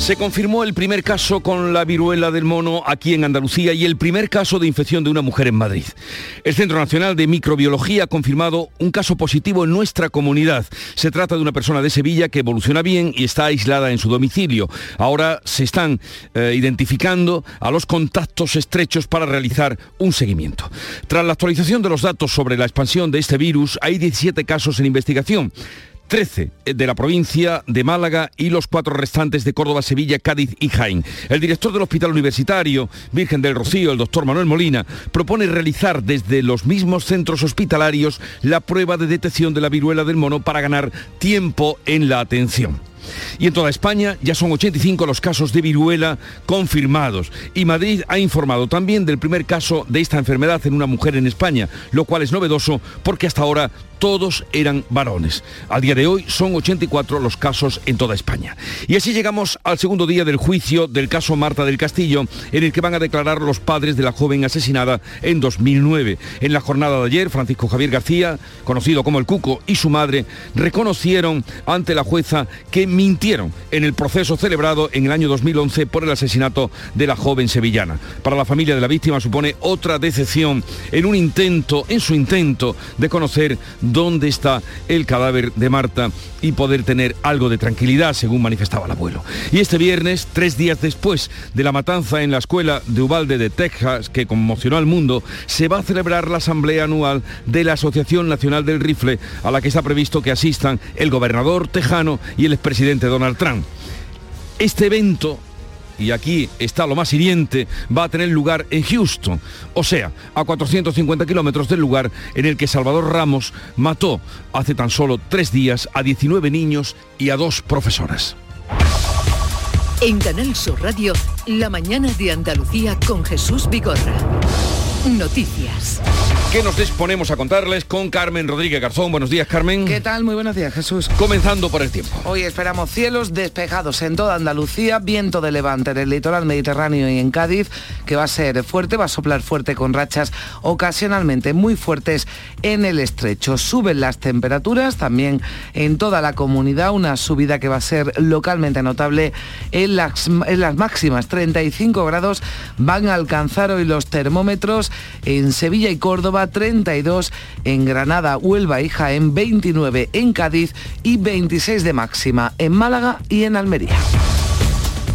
Se confirmó el primer caso con la viruela del mono aquí en Andalucía y el primer caso de infección de una mujer en Madrid. El Centro Nacional de Microbiología ha confirmado un caso positivo en nuestra comunidad. Se trata de una persona de Sevilla que evoluciona bien y está aislada en su domicilio. Ahora se están eh, identificando a los contactos estrechos para realizar un seguimiento. Tras la actualización de los datos sobre la expansión de este virus, hay 17 casos en investigación. 13 de la provincia de Málaga y los cuatro restantes de Córdoba, Sevilla, Cádiz y Jaén. El director del Hospital Universitario, Virgen del Rocío, el doctor Manuel Molina, propone realizar desde los mismos centros hospitalarios la prueba de detección de la viruela del mono para ganar tiempo en la atención. Y en toda España ya son 85 los casos de viruela confirmados. Y Madrid ha informado también del primer caso de esta enfermedad en una mujer en España, lo cual es novedoso porque hasta ahora todos eran varones. Al día de hoy son 84 los casos en toda España. Y así llegamos al segundo día del juicio del caso Marta del Castillo, en el que van a declarar los padres de la joven asesinada en 2009. En la jornada de ayer, Francisco Javier García, conocido como el Cuco, y su madre reconocieron ante la jueza que mintieron en el proceso celebrado en el año 2011 por el asesinato de la joven sevillana. Para la familia de la víctima supone otra decepción en un intento, en su intento de conocer dónde está el cadáver de Marta y poder tener algo de tranquilidad, según manifestaba el abuelo. Y este viernes, tres días después de la matanza en la escuela de Ubalde de Texas, que conmocionó al mundo, se va a celebrar la asamblea anual de la Asociación Nacional del Rifle, a la que está previsto que asistan el gobernador tejano y el expresidente Donald Trump. Este evento y aquí está lo más hiriente, va a tener lugar en Houston, o sea, a 450 kilómetros del lugar en el que Salvador Ramos mató hace tan solo tres días a 19 niños y a dos profesoras. En Canal Sur Radio, la mañana de Andalucía con Jesús Vigorra. Noticias. ¿Qué nos disponemos a contarles con Carmen Rodríguez Garzón? Buenos días, Carmen. ¿Qué tal? Muy buenos días, Jesús. Comenzando por el tiempo. Hoy esperamos cielos despejados en toda Andalucía, viento de levante en el litoral mediterráneo y en Cádiz, que va a ser fuerte, va a soplar fuerte con rachas ocasionalmente muy fuertes en el estrecho. Suben las temperaturas también en toda la comunidad, una subida que va a ser localmente notable en las, en las máximas. 35 grados van a alcanzar hoy los termómetros en Sevilla y Córdoba 32 en Granada, Huelva y Jaén, 29 en Cádiz y 26 de máxima en Málaga y en Almería.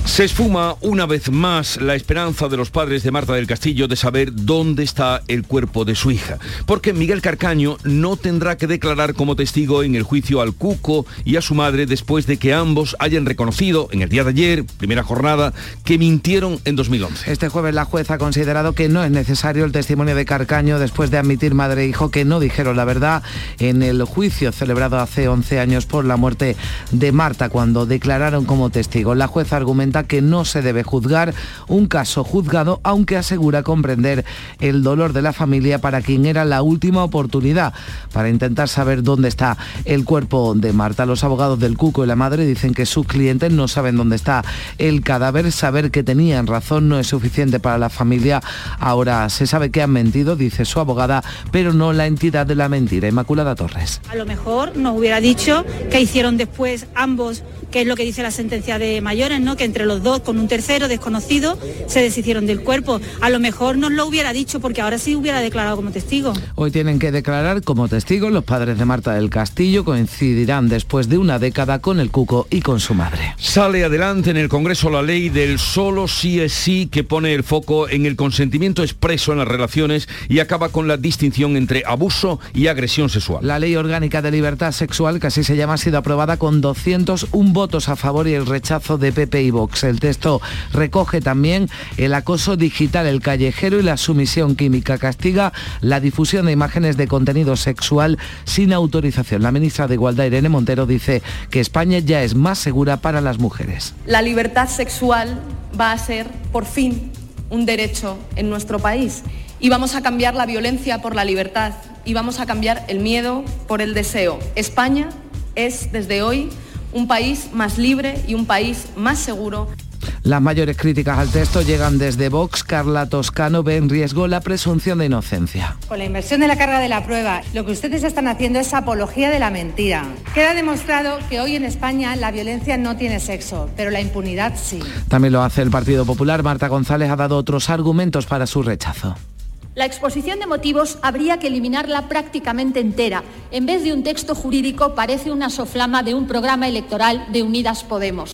Se esfuma una vez más la esperanza de los padres de Marta del Castillo de saber dónde está el cuerpo de su hija, porque Miguel Carcaño no tendrá que declarar como testigo en el juicio al Cuco y a su madre después de que ambos hayan reconocido en el día de ayer, primera jornada, que mintieron en 2011. Este jueves la jueza ha considerado que no es necesario el testimonio de Carcaño después de admitir madre e hijo que no dijeron la verdad en el juicio celebrado hace 11 años por la muerte de Marta cuando declararon como testigos. La jueza argumenta que no se debe juzgar un caso juzgado, aunque asegura comprender el dolor de la familia para quien era la última oportunidad para intentar saber dónde está el cuerpo de Marta. Los abogados del Cuco y la madre dicen que sus clientes no saben dónde está el cadáver. Saber que tenían razón no es suficiente para la familia. Ahora se sabe que han mentido, dice su abogada, pero no la entidad de la mentira. Inmaculada Torres. A lo mejor nos hubiera dicho que hicieron después ambos que es lo que dice la sentencia de mayores, ¿no? Que entre los dos, con un tercero desconocido, se deshicieron del cuerpo. A lo mejor nos lo hubiera dicho porque ahora sí hubiera declarado como testigo. Hoy tienen que declarar como testigos los padres de Marta del Castillo, coincidirán después de una década con el Cuco y con su madre. Sale adelante en el Congreso la ley del solo sí es sí que pone el foco en el consentimiento expreso en las relaciones y acaba con la distinción entre abuso y agresión sexual. La ley orgánica de libertad sexual, que así se llama, ha sido aprobada con 201 votos votos a favor y el rechazo de PP y Vox. El texto recoge también el acoso digital, el callejero y la sumisión química. Castiga la difusión de imágenes de contenido sexual sin autorización. La ministra de Igualdad, Irene Montero, dice que España ya es más segura para las mujeres. La libertad sexual va a ser, por fin, un derecho en nuestro país Y vamos a cambiar la violencia por la libertad y vamos a cambiar el miedo por el deseo. España es desde hoy un país más libre y un país más seguro. Las mayores críticas al texto llegan desde Vox. Carla Toscano ve en riesgo la presunción de inocencia. Con la inversión de la carga de la prueba, lo que ustedes están haciendo es apología de la mentira. Queda demostrado que hoy en España la violencia no tiene sexo, pero la impunidad sí. También lo hace el Partido Popular. Marta González ha dado otros argumentos para su rechazo. La exposición de motivos habría que eliminarla prácticamente entera. En vez de un texto jurídico parece una soflama de un programa electoral de Unidas Podemos.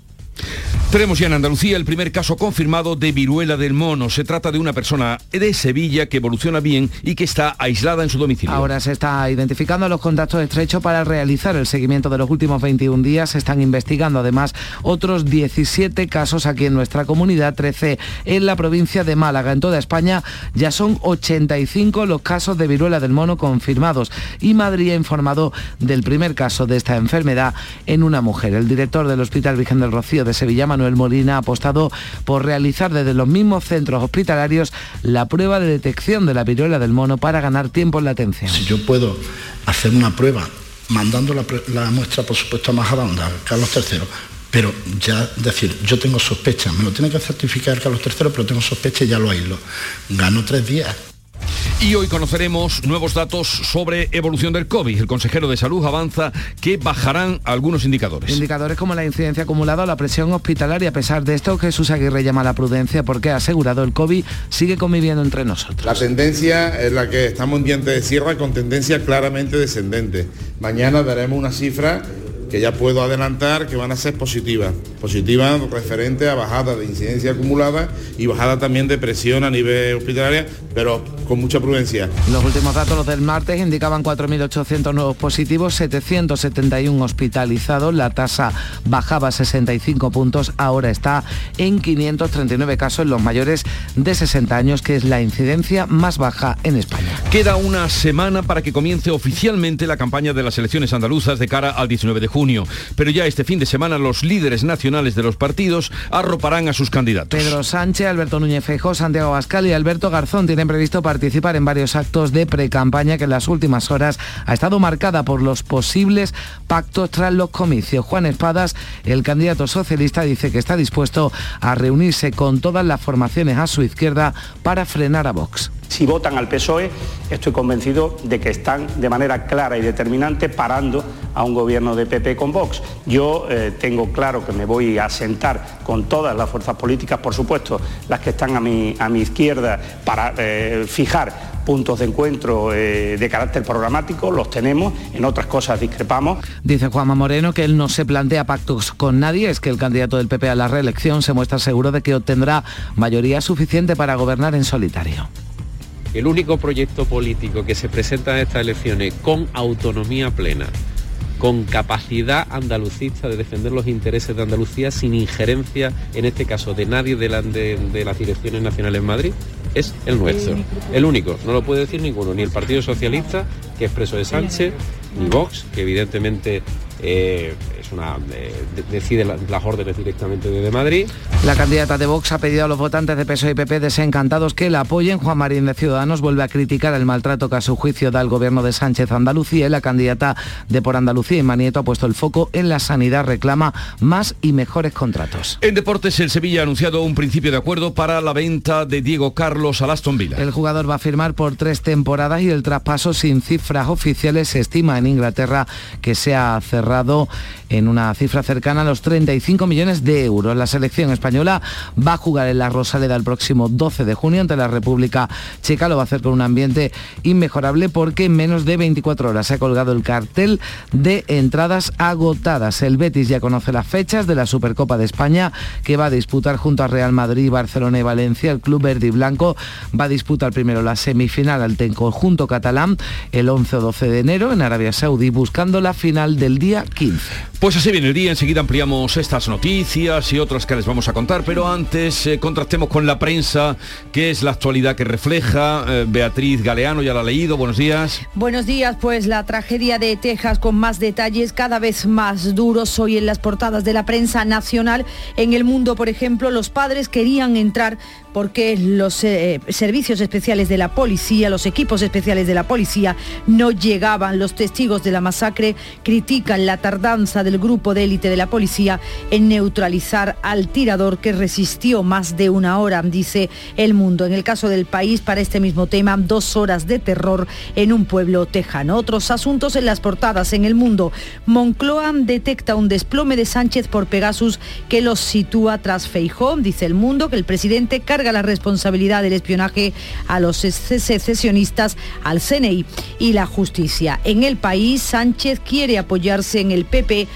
Tenemos ya en Andalucía el primer caso confirmado de viruela del mono. Se trata de una persona de Sevilla que evoluciona bien y que está aislada en su domicilio. Ahora se está identificando los contactos estrechos para realizar el seguimiento de los últimos 21 días. Se están investigando además otros 17 casos aquí en nuestra comunidad, 13 en la provincia de Málaga. En toda España ya son 85 los casos de viruela del mono confirmados y Madrid ha informado del primer caso de esta enfermedad en una mujer. El director del Hospital Virgen del Rocío de Sevilla, Manuel Molina ha apostado por realizar desde los mismos centros hospitalarios la prueba de detección de la viruela del mono para ganar tiempo en la atención. Si yo puedo hacer una prueba mandando la, muestra, por supuesto, a Majadahonda, Carlos III, pero ya decir, yo tengo sospecha, me lo tiene que certificar Carlos III, pero tengo sospecha y ya lo aíslo. Gano tres días. Y hoy conoceremos nuevos datos sobre evolución del COVID. El consejero de salud avanza que bajarán algunos indicadores. Indicadores como la incidencia acumulada o la presión hospitalaria. A pesar de esto, Jesús Aguirre llama a la prudencia porque ha asegurado el COVID sigue conviviendo entre nosotros. La tendencia es la que estamos en diente de sierra con tendencia claramente descendente. Mañana daremos una cifra que ya puedo adelantar que van a ser positivas. Positivas referente a bajada de incidencia acumulada y bajada también de presión a nivel hospitalaria, pero con mucha prudencia. Los últimos datos, los del martes, indicaban 4.800 nuevos positivos, 771 hospitalizados, la tasa bajaba 65 puntos, ahora está en 539 casos en los mayores de 60 años, que es la incidencia más baja en España. Queda una semana para que comience oficialmente la campaña de las elecciones andaluzas de cara al 19 de pero ya este fin de semana los líderes nacionales de los partidos arroparán a sus candidatos. Pedro Sánchez, Alberto Núñez Feijóo, Santiago Abascal y Alberto Garzón tienen previsto participar en varios actos de pre-campaña que en las últimas horas ha estado marcada por los posibles pactos tras los comicios. Juan Espadas, el candidato socialista, dice que está dispuesto a reunirse con todas las formaciones a su izquierda para frenar a Vox. Si votan al PSOE, estoy convencido de que están de manera clara y determinante parando a un gobierno de PP con Vox. Yo eh, tengo claro que me voy a sentar con todas las fuerzas políticas, por supuesto, las que están a mi, a mi izquierda, para eh, fijar puntos de encuentro eh, de carácter programático, los tenemos, en otras cosas discrepamos. Dice Juanma Moreno que él no se plantea pactos con nadie, es que el candidato del PP a la reelección se muestra seguro de que obtendrá mayoría suficiente para gobernar en solitario. El único proyecto político que se presenta en estas elecciones con autonomía plena, con capacidad andalucista de defender los intereses de Andalucía sin injerencia, en este caso, de nadie de, de las direcciones nacionales en Madrid, es el nuestro. El único, no lo puede decir ninguno, ni el Partido Socialista, que es preso de Sánchez, ni Vox, que evidentemente eh, es una eh, decide las órdenes directamente desde Madrid. La candidata de Vox ha pedido a los votantes de PSOE y PP desencantados que la apoyen. Juan Marín de Ciudadanos vuelve a criticar el maltrato que a su juicio da el gobierno de Sánchez Andalucía y la candidata de Por Andalucía y Manieto ha puesto el foco en la sanidad, reclama más y mejores contratos. En deportes, el Sevilla ha anunciado un principio de acuerdo para la venta de Diego Carlos a Aston Villa. El jugador va a firmar por tres temporadas y el traspaso sin cifras oficiales se estima en Inglaterra que se ha en una cifra cercana a los 35 millones de euros. La selección española va a jugar en la Rosaleda el próximo 12 de junio ante la República Checa. Lo va a hacer con un ambiente inmejorable porque en menos de 24 horas se ha colgado el cartel de entradas agotadas. El Betis ya conoce las fechas de la Supercopa de España que va a disputar junto a Real Madrid, Barcelona y Valencia. El club verde y blanco va a disputar primero la semifinal ante el conjunto catalán el 11 o 12 de enero en Arabia Saudí buscando la final del día 15. Pues así viene el día, enseguida ampliamos estas noticias y otras que les vamos a contar, pero antes eh, contrastemos con la prensa, que es la actualidad que refleja. Eh, Beatriz Galeano ya la ha leído, buenos días. Buenos días, pues la tragedia de Texas con más detalles cada vez más duros hoy en las portadas de la prensa nacional. En el mundo, por ejemplo, los padres querían entrar porque los eh, servicios especiales de la policía, los equipos especiales de la policía no llegaban. Los testigos de la masacre critican la tardanza del grupo de élite de la policía en neutralizar al tirador que resistió más de una hora, dice El Mundo. En el caso del país, para este mismo tema, dos horas de terror en un pueblo tejano. Otros asuntos en las portadas en El Mundo. Moncloa detecta un desplome de Sánchez por Pegasus que los sitúa tras Feijó. Dice El Mundo que el presidente la responsabilidad del espionaje a los secesionistas, al CNI y la justicia. En el país, Sánchez quiere apoyarse en el PP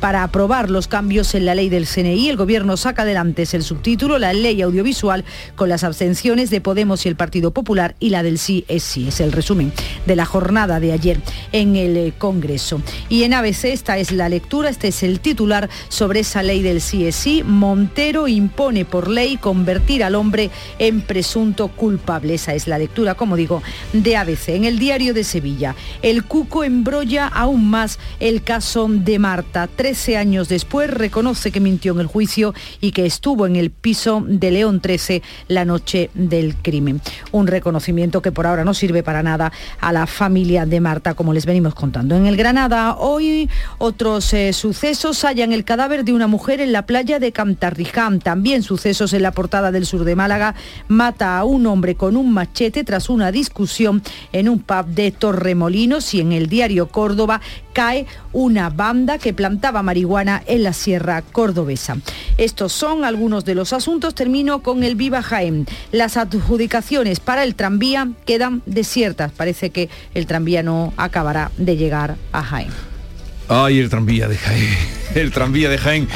para aprobar los cambios en la ley del CNI. El Gobierno saca adelante es el subtítulo, la ley audiovisual, con las abstenciones de Podemos y el Partido Popular y la del sí es sí. Es el resumen de la jornada de ayer en el eh, Congreso. Y en ABC esta es la lectura, este es el titular sobre esa ley del sí es sí. Montero impone por ley convertir al hombre en presunto culpable. Esa es la lectura, como digo, de ABC. En el diario de Sevilla, el Cuco embrolla aún más el caso de Marta. 13 años después reconoce que mintió en el juicio y que estuvo en el piso de León 13 la noche del crimen. Un reconocimiento que por ahora no sirve para nada a la familia de Marta, como les venimos contando. En el Granada, hoy otros eh, sucesos hallan el cadáver de una mujer en la playa de Cantarriján. También sucesos en la portada del sur de Málaga. Mata a un hombre con un machete tras una discusión en un pub de Torremolinos y en el diario Córdoba cae una banda que plantaba marihuana en la sierra cordobesa. Estos son algunos de los asuntos. Termino con el Viva Jaén. Las adjudicaciones para el tranvía quedan desiertas. Parece que el tranvía no acabará de llegar a Jaén. Ay, el tranvía de Jaén. El tranvía de Jaén.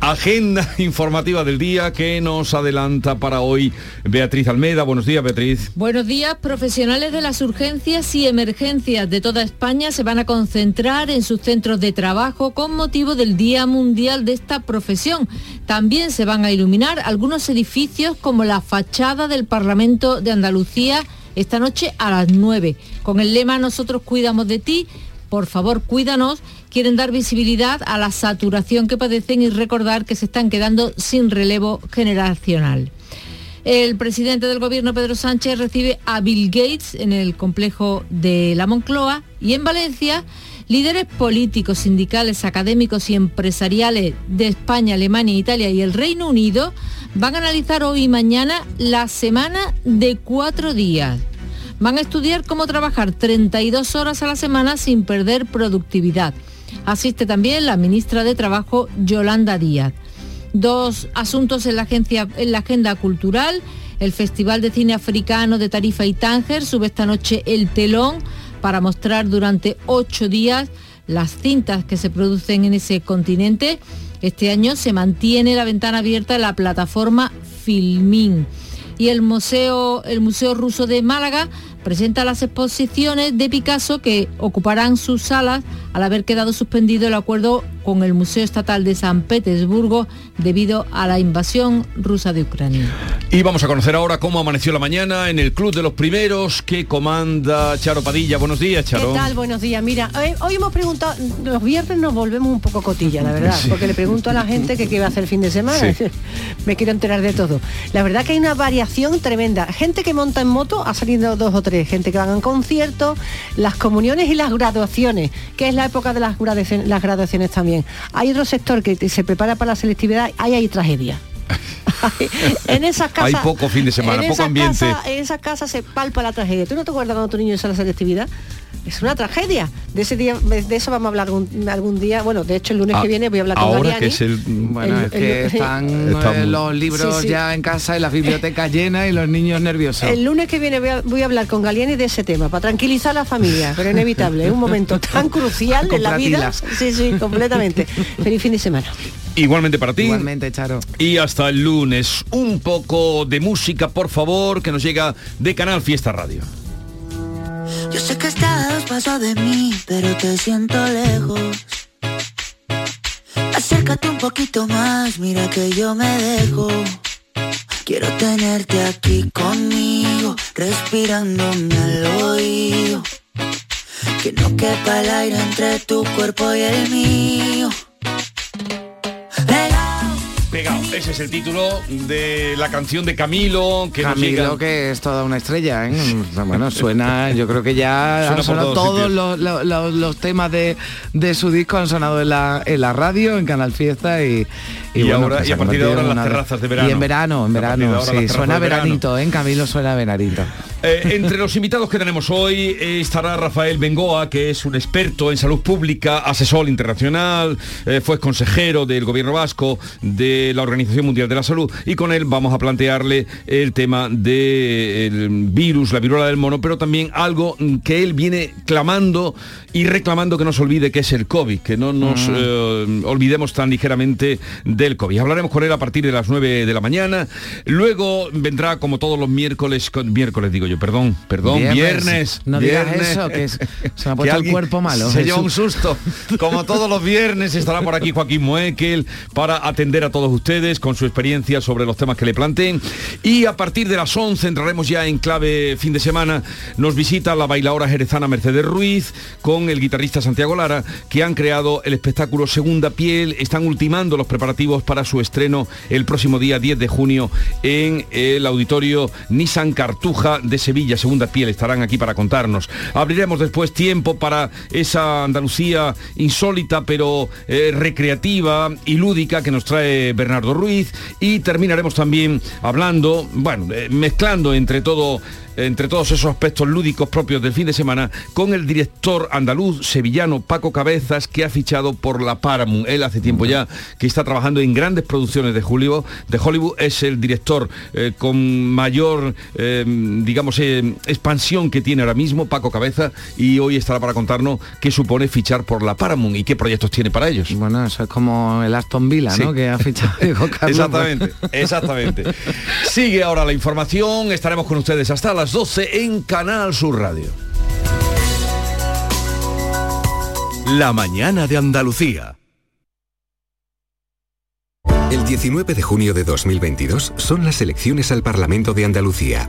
Agenda informativa del día que nos adelanta para hoy Beatriz Almeda. Buenos días, Beatriz. Buenos días. Profesionales de las urgencias y emergencias de toda España se van a concentrar en sus centros de trabajo con motivo del Día Mundial de esta profesión. También se van a iluminar algunos edificios como la fachada del Parlamento de Andalucía esta noche a las 9. Con el lema Nosotros cuidamos de ti por favor, cuídanos, quieren dar visibilidad a la saturación que padecen y recordar que se están quedando sin relevo generacional. El presidente del gobierno, Pedro Sánchez, recibe a Bill Gates en el complejo de la Moncloa y en Valencia, líderes políticos, sindicales, académicos y empresariales de España, Alemania, Italia y el Reino Unido van a analizar hoy y mañana la semana de cuatro días van a estudiar cómo trabajar 32 horas a la semana sin perder productividad. Asiste también la ministra de Trabajo, Yolanda Díaz. Dos asuntos en la, agenda cultural. El Festival de Cine Africano de Tarifa y Tánger sube esta noche el telón para mostrar durante ocho días las cintas que se producen en ese continente. Este año se mantiene la ventana abierta en la plataforma Filmin. Y el Museo, el Museo Ruso de Málaga presenta las exposiciones de Picasso que ocuparán sus salas al haber quedado suspendido el acuerdo con el Museo Estatal de San Petersburgo debido a la invasión rusa de Ucrania. Y vamos a conocer ahora cómo amaneció la mañana en el Club de los Primeros que comanda Charo Padilla. Buenos días, Charo. ¿Qué tal? Buenos días. Mira, hoy, hemos preguntado, los viernes nos volvemos un poco cotilla, la verdad, porque le pregunto a la gente que qué va a hacer el fin de semana. Me quiero enterar de todo. La verdad que hay una variación tremenda. Gente que monta en moto ha salido dos o tres, gente que van a conciertos, las comuniones y las graduaciones, que es la época de las las graduaciones también. Hay otro sector que se prepara para la selectividad, ahí hay tragedia. En esas casas hay poco fin de semana, poco ambiente. en esas casas se palpa la tragedia. ¿Tú no te acuerdas cuando tu niño hizo la selectividad? es una tragedia. De ese día, de eso vamos a hablar algún, día. Bueno, de hecho el lunes que ah, viene voy a hablar con Ahora que es el, bueno, es que están, los libros ya en casa y las bibliotecas llenas y los niños nerviosos. El lunes que viene voy a, hablar con Galiani de ese tema, para tranquilizar a la familia, pero inevitable, es un momento tan crucial en la vida. Sí, sí, completamente. Feliz fin de semana. Igualmente para ti. Igualmente, Charo. Y hasta el lunes. Un poco de música, por favor, que nos llega de Canal Fiesta Radio. Yo sé que estás paso de mí, pero te siento lejos. Acércate un poquito más, mira que yo me dejo. Quiero tenerte aquí conmigo, respirándome al oído. Que no quepa el aire entre tu cuerpo y el mío. Pegado. Ese es el título de la canción de Camilo. Que nos Camilo, llega- que es toda una estrella, ¿eh? Bueno, suena, yo creo que ya han sonado todos los, los- los- los temas de, de su disco, han sonado en la, en la radio, en Canal Fiesta y, Y bueno, ahora- pues y a partir de ahora en las terrazas de verano. Y en verano, en verano, sí, suena de verano. veranito, ¿eh? En Camilo suena veranito. Eh, entre los invitados que tenemos hoy eh, estará Rafael Bengoa, que es un experto en salud pública, asesor internacional, eh, fue consejero del gobierno vasco, de la Organización Mundial de la Salud, y con él vamos a plantearle el tema del virus, la viruela del mono, pero también algo que él viene clamando y reclamando que no se olvide que es el COVID, que no nos Mm. eh, olvidemos tan ligeramente del COVID. Hablaremos con él a partir de las 9 de la mañana. Luego vendrá, como todos los miércoles, con- miércoles digo yo, perdón, perdón, viernes. No digas viernes. eso, que es- se me ha puesto el cuerpo malo. Se lleva un susto. Como todos los viernes estará por aquí Joaquín Moekel para atender a todos ustedes con su experiencia sobre los temas que le planteen. Y a partir de las 11 entraremos ya en clave fin de semana. Nos visita la bailadora jerezana Mercedes Ruiz con el guitarrista Santiago Lara, que han creado el espectáculo Segunda Piel. Están ultimando los preparativos para su estreno el próximo día 10 de junio en el auditorio Nissan Cartuja de Sevilla. Segunda Piel estarán aquí para contarnos. Abriremos después tiempo para esa Andalucía insólita pero eh, recreativa y lúdica que nos trae Bernardo Ruiz y terminaremos también hablando, bueno, eh, mezclando entre todo entre todos esos aspectos lúdicos propios del fin de semana con el director andaluz sevillano Paco Cabezas que ha fichado por la Paramount. Él hace tiempo ya que está trabajando en grandes producciones de Hollywood. De Hollywood es el director eh, con mayor, eh, digamos, eh, expansión que tiene ahora mismo Paco Cabeza y hoy estará para contarnos qué supone fichar por la Paramount y qué proyectos tiene para ellos. Bueno, eso es como el Aston Villa, Sí. ¿no? Que ha fichado. Exactamente, exactamente. Sigue ahora la información, estaremos con ustedes hasta las 12 en Canal Sur Radio. La mañana de Andalucía. El 19 de junio de 2022 son las elecciones al Parlamento de Andalucía.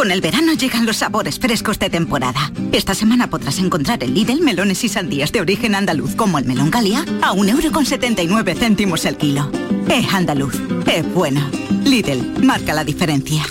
Con el verano llegan los sabores frescos de temporada. Esta semana podrás encontrar en Lidl melones y sandías de origen andaluz como el melón Galia a 1,79 céntimos el kilo. Es andaluz, es bueno. Lidl, marca la diferencia.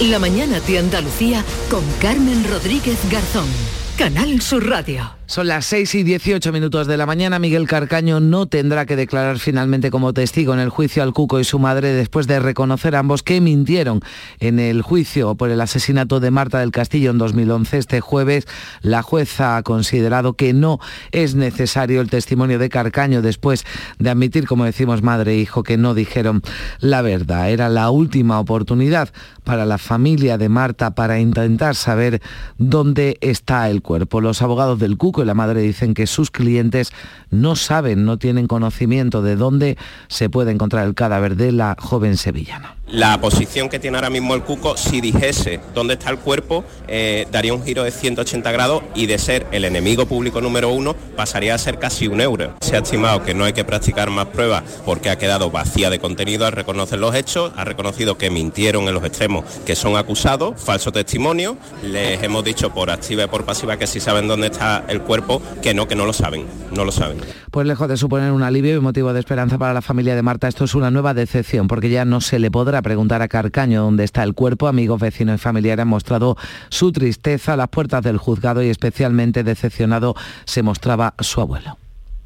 La mañana de Andalucía con Carmen Rodríguez Garzón. Canal Sur Radio. Son las 6 y 18 minutos de la mañana. Miguel Carcaño no tendrá que declarar finalmente como testigo en el juicio al Cuco y su madre después de reconocer ambos que mintieron en el juicio por el asesinato de Marta del Castillo en 2011. Este jueves la jueza ha considerado que no es necesario el testimonio de Carcaño después de admitir, como decimos, madre e hijo que no dijeron la verdad. Era la última oportunidad para la familia de Marta para intentar saber dónde está el cuerpo. Los abogados del Cuco y la madre dicen que sus clientes no saben, no tienen conocimiento de dónde se puede encontrar el cadáver de la joven sevillana. La posición que tiene ahora mismo el cuco, si dijese dónde está el cuerpo, eh, daría un giro de 180 grados y de ser el enemigo público número uno pasaría a ser casi un euro. Se ha estimado que no hay que practicar más pruebas porque ha quedado vacía de contenido al reconocer los hechos, ha reconocido que mintieron en los extremos que son acusados, falso testimonio, les hemos dicho por activa y por pasiva que si saben dónde está el cuerpo, que no, que no lo saben, no lo saben. Pues lejos de suponer un alivio y motivo de esperanza para la familia de Marta, esto es una nueva decepción porque ya no se le podrá preguntar a Carcaño dónde está el cuerpo. Amigos, vecinos y familiares han mostrado su tristeza a las puertas del juzgado y especialmente decepcionado se mostraba su abuelo.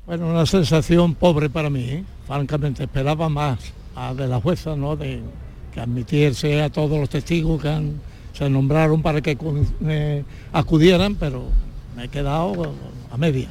Bueno, una sensación pobre para mí, ¿eh? francamente, esperaba más de la jueza, ¿no? De que admitiese a todos los testigos que se nombraron para que eh, acudieran, pero me he quedado a media.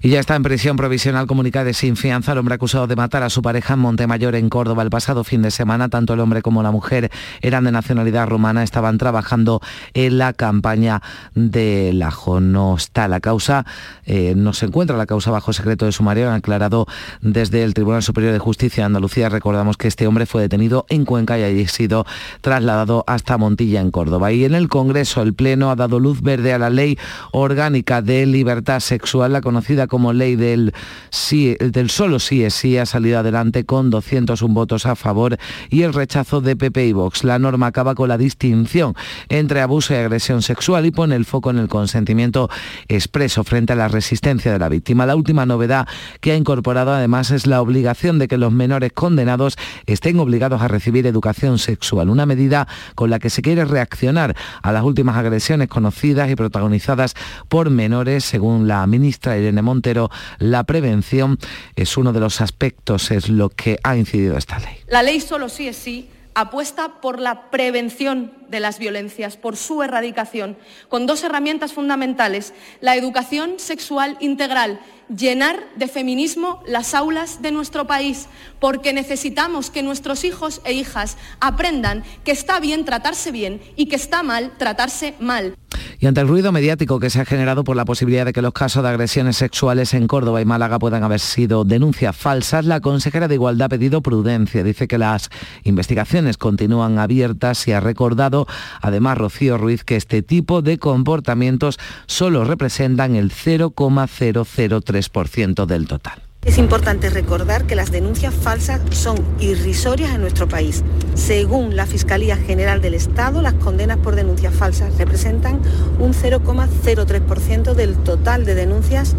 Y ya está en prisión provisional comunicada sin fianza el hombre acusado de matar a su pareja en Montemayor, en Córdoba, el pasado fin de semana. Tanto el hombre como la mujer eran de nacionalidad rumana, estaban trabajando en la campaña de Lajo. No está la causa, eh, no se encuentra la causa bajo secreto de sumario, han aclarado desde el Tribunal Superior de Justicia de Andalucía. Recordamos que este hombre fue detenido en Cuenca y ha sido trasladado hasta Montilla, en Córdoba. Y en el Congreso, el Pleno ha dado luz verde a la Ley Orgánica de Libertad Sexual, la conocida como ley del, sí, del solo sí es sí ha salido adelante con 201 votos a favor y el rechazo de PP y Vox. La norma acaba con la distinción entre abuso y agresión sexual y pone el foco en el consentimiento expreso frente a la resistencia de la víctima. La última novedad que ha incorporado además es la obligación de que los menores condenados estén obligados a recibir educación sexual, una medida con la que se quiere reaccionar a las últimas agresiones conocidas y protagonizadas por menores, según la ministra Irene Montes pero la prevención es uno de los aspectos, es lo que ha incidido esta ley. La ley solo sí es sí apuesta por la prevención de las violencias, por su erradicación, con dos herramientas fundamentales, la educación sexual integral, llenar de feminismo las aulas de nuestro país, porque necesitamos que nuestros hijos e hijas aprendan que está bien tratarse bien y que está mal tratarse mal. Y ante el ruido mediático que se ha generado por la posibilidad de que los casos de agresiones sexuales en Córdoba y Málaga puedan haber sido denuncias falsas, la consejera de Igualdad ha pedido prudencia. Dice que las investigaciones continúan abiertas y ha recordado, además, Rocío Ruiz, que este tipo de comportamientos solo representan el 0,003% del total. Es importante recordar que las denuncias falsas son irrisorias en nuestro país. Según la Fiscalía General del Estado, las condenas por denuncias falsas representan un 0,03% del total de denuncias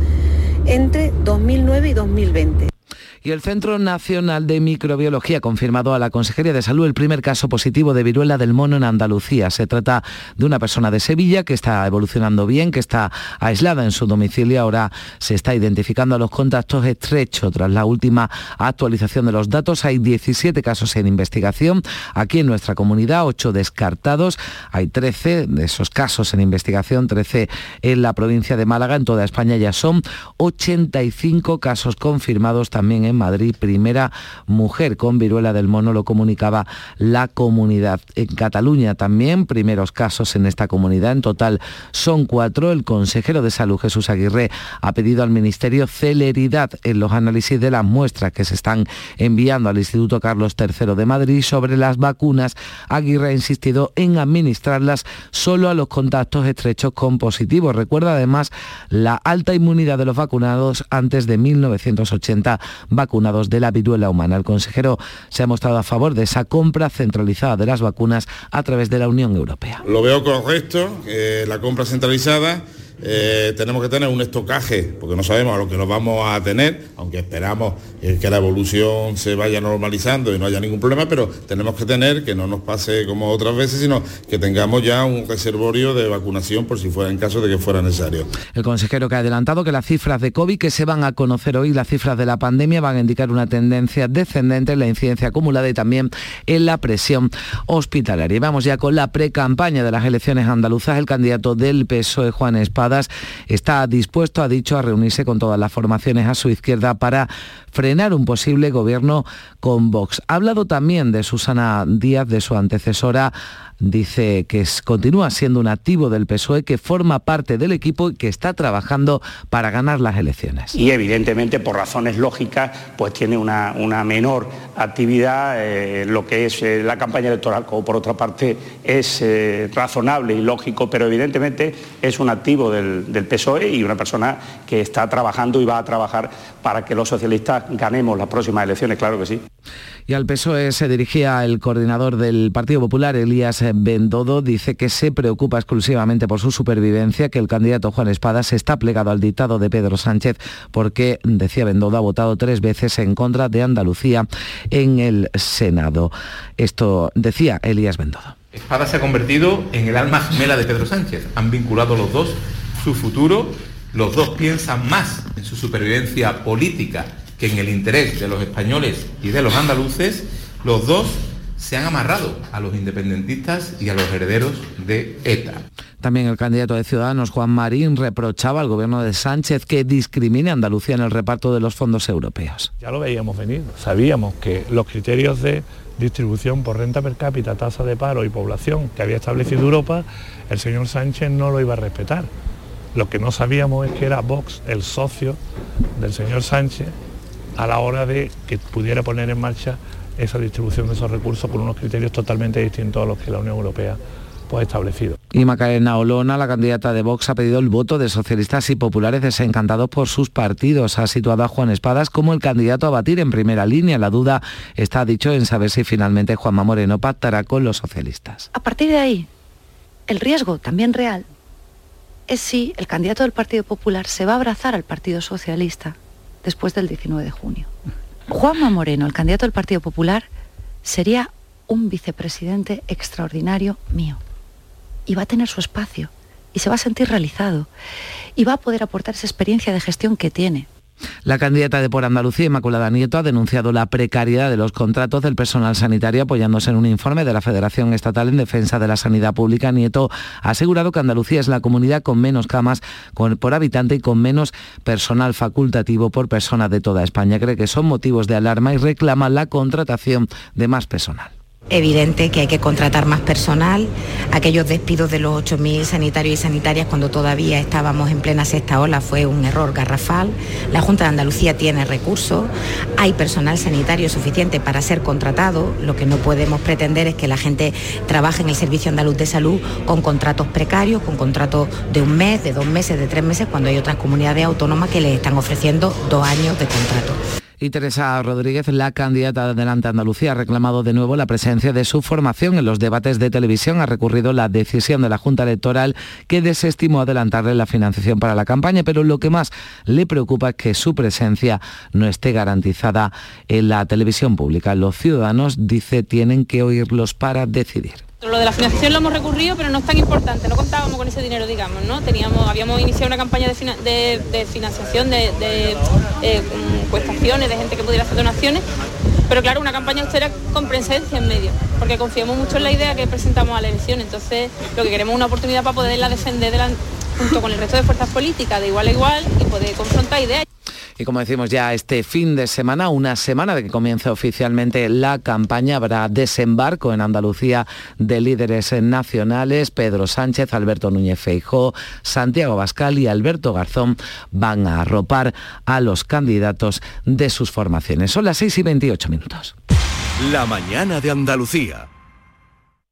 entre 2009 y 2020. Y el Centro Nacional de Microbiología ha confirmado a la Consejería de Salud el primer caso positivo de viruela del mono en Andalucía. Se trata de una persona de Sevilla que está evolucionando bien, que está aislada en su domicilio. Ahora se está identificando a los contactos estrechos. Tras la última actualización de los datos, hay 17 casos en investigación. Aquí en nuestra comunidad, 8 descartados. Hay 13 de esos casos en investigación, 13 en la provincia de Málaga. En toda España ya son 85 casos confirmados también en Madrid, primera mujer con viruela del mono, lo comunicaba la comunidad. En Cataluña también, primeros casos en esta comunidad, en total son cuatro. El consejero de salud, Jesús Aguirre, ha pedido al Ministerio celeridad en los análisis de las muestras que se están enviando al Instituto Carlos III de Madrid sobre las vacunas. Aguirre ha insistido en administrarlas solo a los contactos estrechos con positivos. Recuerda además la alta inmunidad de los vacunados antes de 1980 vacunados de la viruela humana. El consejero se ha mostrado a favor de esa compra centralizada de las vacunas a través de la Unión Europea. Lo veo correcto, la compra centralizada eh, tenemos que tener un estocaje, porque no sabemos a lo que nos vamos a tener, aunque esperamos eh, que la evolución se vaya normalizando y no haya ningún problema, pero tenemos que tener, que no nos pase como otras veces, sino que tengamos ya un reservorio de vacunación por si fuera en caso de que fuera necesario. El consejero que ha adelantado que las cifras de COVID que se van a conocer hoy, las cifras de la pandemia, van a indicar una tendencia descendente en la incidencia acumulada y también en la presión hospitalaria. Y vamos ya con la pre-campaña de las elecciones andaluzas. El candidato del PSOE, Juan Espada, Está dispuesto, ha dicho, a reunirse con todas las formaciones a su izquierda para frenar un posible gobierno con Vox. Ha hablado también de Susana Díaz, de su antecesora dice que continúa siendo un activo del PSOE, que forma parte del equipo y que está trabajando para ganar las elecciones. Y evidentemente, por razones lógicas, pues tiene una, menor actividad eh, lo que es eh, la campaña electoral, como por otra parte es eh, razonable y lógico, pero evidentemente es un activo del, del PSOE y una persona que está trabajando y va a trabajar para que los socialistas ganemos las próximas elecciones, claro que sí. Y al PSOE se dirigía el coordinador del Partido Popular, Elías Bendodo, dice que se preocupa exclusivamente por su supervivencia, que el candidato Juan Espadas está plegado al dictado de Pedro Sánchez porque, decía Bendodo, ha votado tres veces en contra de Andalucía en el Senado. Esto decía Elías Bendodo. Espadas se ha convertido en el alma gemela de Pedro Sánchez. Han vinculado los dos su futuro. Los dos piensan más en su supervivencia política que en el interés de los españoles y de los andaluces, los dos se han amarrado a los independentistas y a los herederos de ETA. También el candidato de Ciudadanos, Juan Marín, reprochaba al gobierno de Sánchez que discrimine a Andalucía en el reparto de los fondos europeos. Ya lo veíamos venir, sabíamos que los criterios de distribución por renta per cápita, tasa de paro y población que había establecido Europa, el señor Sánchez no lo iba a respetar. Lo que no sabíamos es que era Vox el socio del señor Sánchez a la hora de que pudiera poner en marcha esa distribución de esos recursos con unos criterios totalmente distintos a los que la Unión Europea pues, ha establecido. Y Macarena Olona, la candidata de Vox, ha pedido el voto de socialistas y populares desencantados por sus partidos. Ha situado a Juan Espadas como el candidato a batir en primera línea. La duda está dicho en saber si finalmente Juanma Moreno pactará con los socialistas. A partir de ahí, el riesgo también real es si el candidato del Partido Popular se va a abrazar al Partido Socialista después del 19 de junio. Juanma Moreno, el candidato del Partido Popular, sería un vicepresidente extraordinario mío. Y va a tener su espacio y se va a sentir realizado y va a poder aportar esa experiencia de gestión que tiene. La candidata de Por Andalucía, Inmaculada Nieto, ha denunciado la precariedad de los contratos del personal sanitario apoyándose en un informe de la Federación Estatal en Defensa de la Sanidad Pública. Nieto ha asegurado que Andalucía es la comunidad con menos camas por habitante y con menos personal facultativo por persona de toda España. Cree que son motivos de alarma y reclama la contratación de más personal evidente que hay que contratar más personal, aquellos despidos de los 8.000 sanitarios y sanitarias cuando todavía estábamos en plena sexta ola fue un error garrafal. La Junta de Andalucía tiene recursos, hay personal sanitario suficiente para ser contratado, lo que no podemos pretender es que la gente trabaje en el Servicio Andaluz de Salud con contratos precarios, con contratos de un mes, de dos meses, de tres meses, cuando hay otras comunidades autónomas que les están ofreciendo dos años de contrato y Teresa Rodríguez, la candidata de Adelante Andalucía, ha reclamado de nuevo la presencia de su formación en los debates de televisión. Ha recurrido la decisión de la Junta Electoral que desestimó adelantarle la financiación para la campaña, pero lo que más le preocupa es que su presencia no esté garantizada en la televisión pública. Los ciudadanos, dice, tienen que oírlos para decidir. Lo de la financiación lo hemos recurrido, pero no es tan importante, no contábamos con ese dinero, digamos, ¿no? Teníamos, habíamos iniciado una campaña de, financiación, de, de eh, cuestaciones, de gente que pudiera hacer donaciones, pero claro, una campaña austera con presencia en medio, porque confiamos mucho en la idea que presentamos a la elección, entonces lo que queremos es una oportunidad para poderla defender junto con el resto de fuerzas políticas de igual a igual y poder confrontar ideas. Y como decimos ya este fin de semana, una semana de que comience oficialmente la campaña, habrá desembarco en Andalucía de líderes nacionales. Pedro Sánchez, Alberto Núñez Feijó, Santiago Bascal y Alberto Garzón van a arropar a los candidatos de sus formaciones. Son las 6 y 28 minutos. La mañana de Andalucía.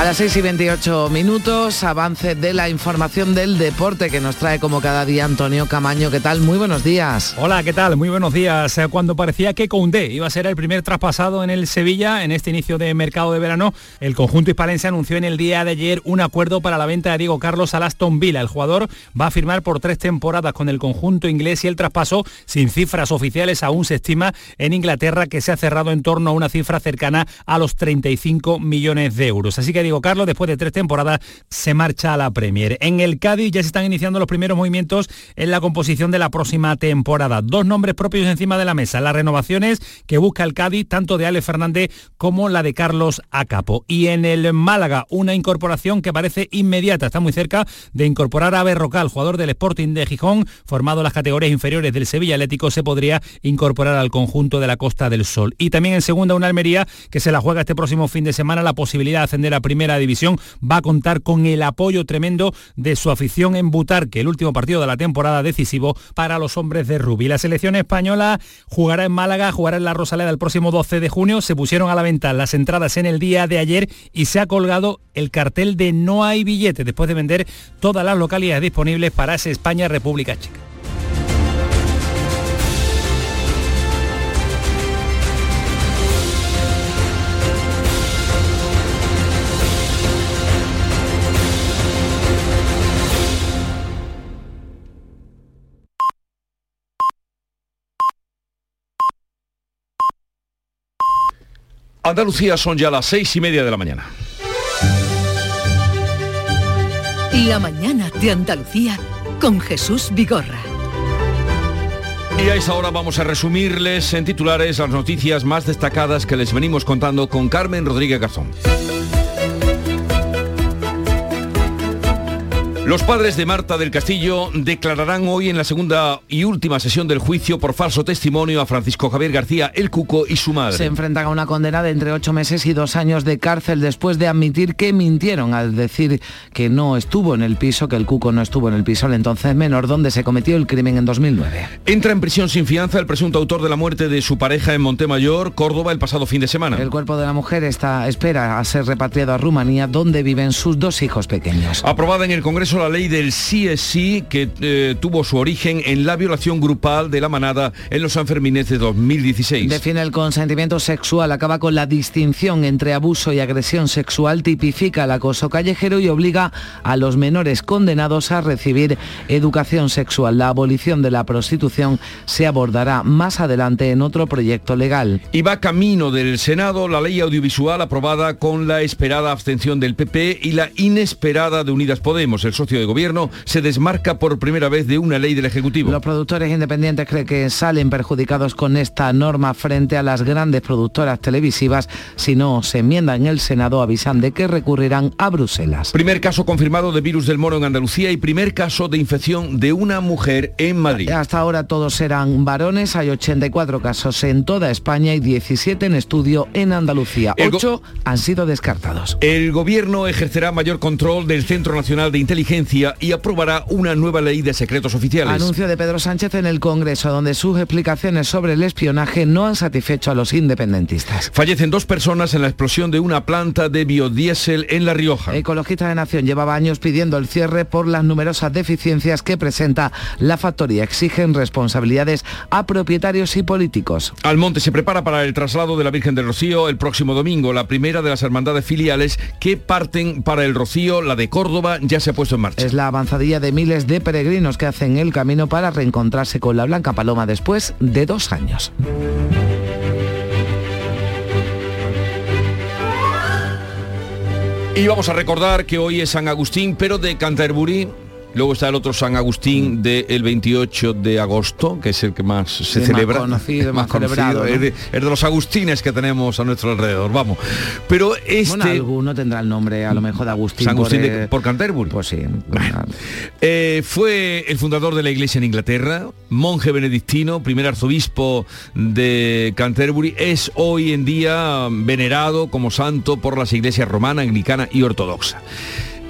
A las 6 y 28 minutos, avance de la información del deporte que nos trae como cada día Antonio Camaño. ¿Qué tal? Muy buenos días. Hola, ¿qué tal? Muy buenos días. Eh, Cuando parecía que Koundé iba a ser el primer traspasado en el Sevilla en este inicio de mercado de verano, el conjunto hispalense anunció en el día de ayer un acuerdo para la venta de Diego Carlos al Aston. El jugador va a firmar por tres temporadas con el conjunto inglés y el traspaso, sin cifras oficiales, aún se estima en Inglaterra que se ha cerrado en torno a una cifra cercana a los 35 millones de euros. Así que Diego Carlos, después de tres temporadas, se marcha a la Premier. En el Cádiz ya se están iniciando los primeros movimientos en la composición de la próxima temporada. Dos nombres propios encima de la mesa. Las renovaciones que busca el Cádiz, tanto de Ale Fernández como la de Carlos Acapo. Y en el Málaga, una incorporación que parece inmediata. Está muy cerca de incorporar a Berrocal, jugador del Sporting de Gijón, formado en las categorías inferiores del Sevilla Atlético, se podría incorporar al conjunto de la Costa del Sol. Y también en segunda, una Almería que se la juega este próximo fin de semana la posibilidad de ascender a primera división va a contar con el apoyo tremendo de su afición en Butarque, el último partido de la temporada decisivo para los hombres de Rubí. La selección española jugará en Málaga, jugará en la Rosaleda el próximo 12 de junio. Se pusieron a la venta las entradas en el día de ayer y se ha colgado el cartel de no hay billete después de vender todas las localidades disponibles para ese España-República Checa. Andalucía son ya las seis y media de la mañana. La mañana de Andalucía con Jesús Vigorra. Y a esa hora vamos a resumirles en titulares las noticias más destacadas que les venimos contando con Carmen Rodríguez Garzón. Los padres de Marta del Castillo declararán hoy en la segunda y última sesión del juicio por falso testimonio a Francisco Javier García El Cuco y su madre. Se enfrentan a una condena de entre ocho meses y dos años de cárcel después de admitir que mintieron al decir que no estuvo en el piso, que el Cuco no estuvo en el piso, el entonces menor, donde se cometió el crimen en 2009. Entra en prisión sin fianza el presunto autor de la muerte de su pareja en Montemayor, Córdoba, el pasado fin de semana. El cuerpo de la mujer está, espera a ser repatriado a Rumanía, donde viven sus dos hijos pequeños. Aprobada en el Congreso la ley del sí es sí que eh, tuvo su origen en la violación grupal de la manada en los Sanfermines de 2016. Define el consentimiento sexual, acaba con la distinción entre abuso y agresión sexual, tipifica el acoso callejero y obliga a los menores condenados a recibir educación sexual. La abolición de la prostitución se abordará más adelante en otro proyecto legal. Y va camino del Senado la ley audiovisual aprobada con la esperada abstención del PP y la inesperada de Unidas Podemos. El socio de gobierno se desmarca por primera vez de una ley del Ejecutivo. Los productores independientes creen que salen perjudicados con esta norma frente a las grandes productoras televisivas. Si no se enmienda en el Senado, avisan de que recurrirán a Bruselas. Primer caso confirmado de virus del mono en Andalucía y primer caso de infección de una mujer en Madrid. Hasta ahora todos eran varones, hay 84 casos en toda España y 17 en estudio en Andalucía. 8 han sido descartados. El gobierno ejercerá mayor control del Centro Nacional de Inteligencia y aprobará una nueva ley de secretos oficiales. Anuncio de Pedro Sánchez en el Congreso, donde sus explicaciones sobre el espionaje no han satisfecho a los independentistas. Fallecen dos personas en la explosión de una planta de biodiesel en La Rioja. Ecologistas de Nación llevaba años pidiendo el cierre por las numerosas deficiencias que presenta la factoría. Exigen responsabilidades a propietarios y políticos. Almonte se prepara para el traslado de la Virgen del Rocío el próximo domingo, la primera de las hermandades filiales que parten para el Rocío, la de Córdoba, ya se ha puesto en marcha. Es la avanzadilla de miles de peregrinos que hacen el camino para reencontrarse con la Blanca Paloma después de dos años. Y vamos a recordar que hoy es San Agustín, pero de Canterbury. Luego está el otro San Agustín del 28 de agosto, que es el que más se Sí, más celebra. conocido, más celebrado, ¿no? Es, de, es de los agustines que tenemos a nuestro alrededor, vamos. Pero este... Bueno, alguno tendrá el nombre a lo mejor de Agustín. San Agustín por, de- por Canterbury. Pues sí. Eh, fue el fundador de la iglesia en Inglaterra, monje benedictino, primer arzobispo de Canterbury, es hoy en día venerado como santo por las iglesias romana, anglicana y ortodoxa.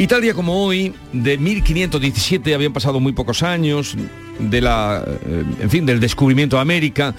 Y tal día como hoy, de 1517, habían pasado muy pocos años, de la, eh, en fin, del descubrimiento de América.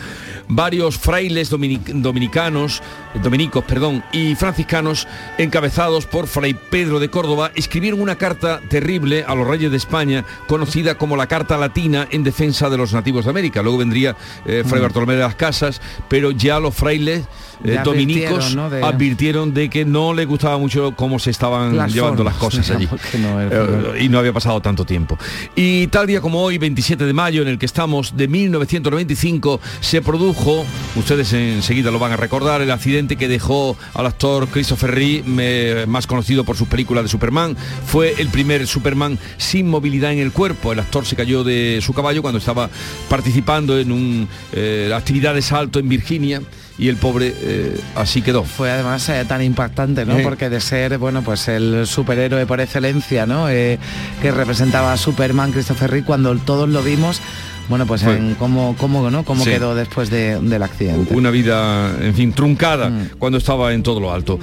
Varios frailes dominicanos, dominicos, perdón, y franciscanos, encabezados por Fray Pedro de Córdoba, escribieron una carta terrible a los reyes de España, conocida como la Carta Latina en defensa de los nativos de América. Luego vendría eh, Fray Bartolomé de las Casas, pero ya los frailes eh, dominicos advirtieron de que no les gustaba mucho cómo se estaban llevando las cosas allí. Eh, y no había pasado tanto tiempo. Y tal día como hoy, 27 de mayo, en el que estamos, de 1995, se produjo, ustedes enseguida lo van a recordar, el accidente que dejó al actor Christopher Reeve, más conocido por sus películas de Superman. Fue el primer Superman sin movilidad en el cuerpo. El actor se cayó de su caballo cuando estaba participando en una eh, actividad de salto en Virginia y el pobre eh, así quedó. Fue además eh, tan impactante, ¿no? Porque de ser, bueno, pues el superhéroe por excelencia, ¿no? Eh, que representaba a Superman, Christopher Reeve, cuando todos lo vimos, bueno, pues en cómo, cómo, ¿no? cómo quedó después del accidente. Una vida, en fin, truncada mm. cuando estaba en todo lo alto.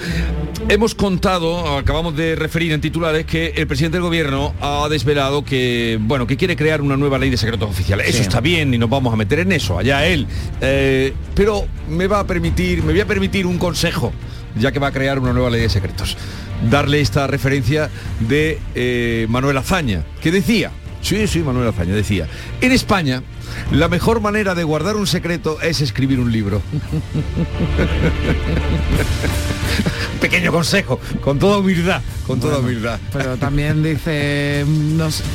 Hemos contado, acabamos de referir en titulares, que el presidente del gobierno ha desvelado que, bueno, que quiere crear una nueva ley de secretos oficiales. Eso está bien y nos vamos a meter en eso, allá él. Eh, pero me va a permitir, me voy a permitir un consejo, ya que va a crear una nueva ley de secretos. Darle esta referencia de eh, Manuel Azaña, que decía, Sí, sí, Manuel Azaña decía, en España la mejor manera de guardar un secreto es escribir un libro. Pequeño consejo, con toda humildad, con toda humildad. Pero también dice,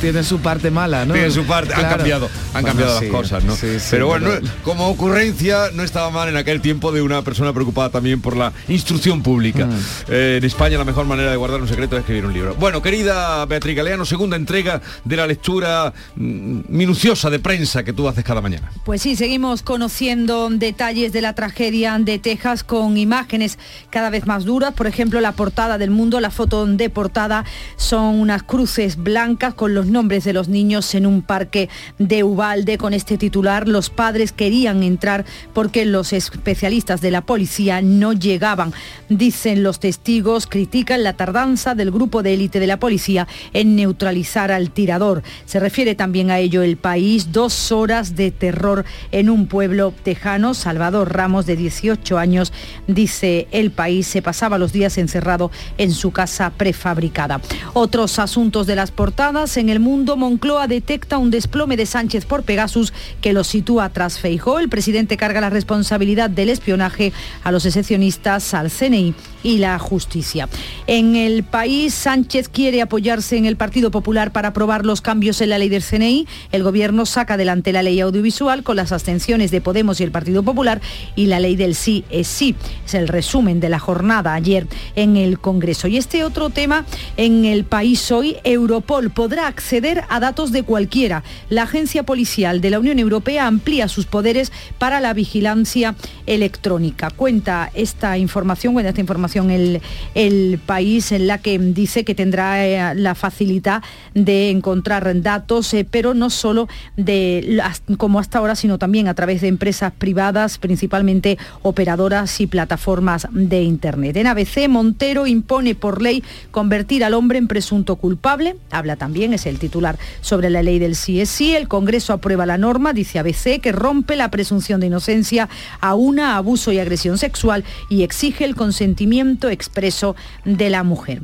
tiene su parte mala, ¿no? Tiene su parte, han cambiado, han cambiado las cosas, ¿no? pero bueno, como ocurrencia no estaba mal en aquel tiempo de una persona preocupada también por la instrucción pública. Mm. Eh, en España la mejor manera de guardar un secreto es escribir un libro. Bueno, querida Beatriz Galeano, segunda entrega de la lectura mm, minuciosa de prensa que tú haces cada mañana. Pues sí, seguimos conociendo detalles de la tragedia de Texas con imágenes cada vez más duras. Por ejemplo, la portada del mundo, la foto de portada son unas cruces blancas con los nombres de los niños en un parque de Ubalde con este titular. Los padres querían entrar porque los especialistas de la policía no llegaban. Dicen los testigos, critican la tardanza del grupo de élite de la policía en neutralizar al tirador. Se refiere también a ello el país, dos horas de terror en un pueblo tejano. Salvador Ramos, de 18 años, dice el país, se pasaba los días encerrado en su casa prefabricada. Otros asuntos de las portadas. En el mundo, Moncloa detecta un desplome de Sánchez por Pegasus que lo sitúa tras Feijó. El presidente carga la responsabilidad del espionaje a los excepcionistas, al CNI y la justicia. En el país, Sánchez quiere apoyarse en el Partido Popular para aprobar los cambios en la ley del CNI. El gobierno saca adelante la ley audiovisual con las abstenciones de Podemos y el Partido Popular y la ley del sí es sí. Es el resumen de la jornada ayer en el Congreso. Y este otro tema en el país hoy, Europol podrá acceder a datos de cualquiera. La agencia policial de la Unión Europea amplía sus poderes para la vigilancia electrónica. Cuenta esta información, cuenta esta información el, país en la que dice que tendrá eh, la facilidad de encontrar datos, eh, pero no solo como hasta ahora, sino también a través de empresas privadas, principalmente operadoras y plataformas de Internet. En ABC, Montero impone por ley convertir al hombre en presunto culpable. Habla también, es el titular, sobre la ley del sí es sí. El Congreso aprueba la norma, dice ABC, que rompe la presunción de inocencia a una abuso y agresión sexual y exige el consentimiento expreso de la mujer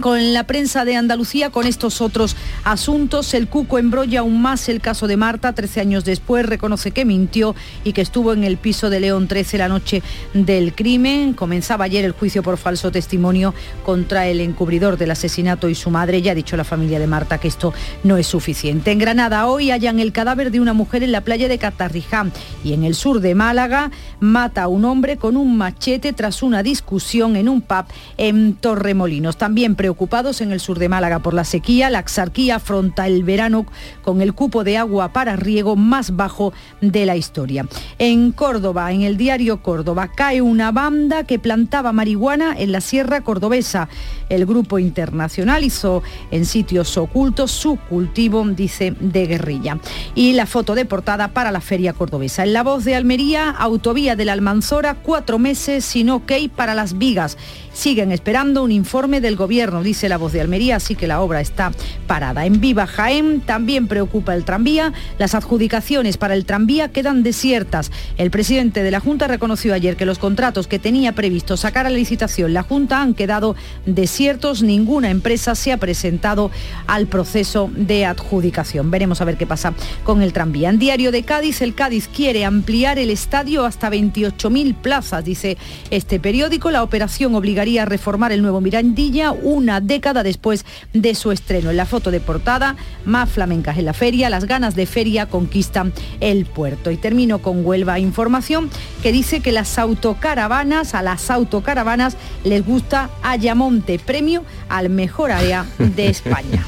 con la prensa de Andalucía con estos otros asuntos. El Cuco embrolla aún más el caso de Marta. Trece años después reconoce que mintió y que estuvo en el piso de León 13 la noche del crimen. Comenzaba ayer el juicio por falso testimonio contra el encubridor del asesinato y su madre. Ya ha dicho la familia de Marta que esto no es suficiente. En Granada hoy hallan el cadáver de una mujer en la playa de Catarriján y en el sur de Málaga mata a un hombre con un machete tras una discusión en un pub en Torremolinos. También preocupados en el sur de Málaga por la sequía. La Axarquía afronta el verano con el cupo de agua para riego más bajo de la historia. En Córdoba, en el diario Córdoba, cae una banda que plantaba marihuana en la sierra cordobesa. El grupo internacional hizo en sitios ocultos su cultivo, dice, de guerrilla. Y la foto de portada para la feria cordobesa. En la voz de Almería, autovía de la Almanzora, cuatro meses sin ok para las vigas siguen esperando un informe del gobierno, dice la voz de Almería, así que la obra está parada. En Viva Jaén también preocupa el tranvía. Las adjudicaciones para el tranvía quedan desiertas. El presidente de la Junta reconoció ayer que los contratos que tenía previsto sacar a la licitación la Junta han quedado desiertos. Ninguna empresa se ha presentado al proceso de adjudicación. Veremos a ver qué pasa con el tranvía. En Diario de Cádiz, el Cádiz quiere ampliar el estadio hasta 28.000 plazas, dice este periódico. La operación obligaría a reformar el nuevo Mirandilla una década después de su estreno. En la foto de portada, más flamencas en la feria, las ganas de feria conquistan el puerto. Y termino con Huelva Información que dice que las autocaravanas, a las autocaravanas les gusta Ayamonte, premio al mejor área de España.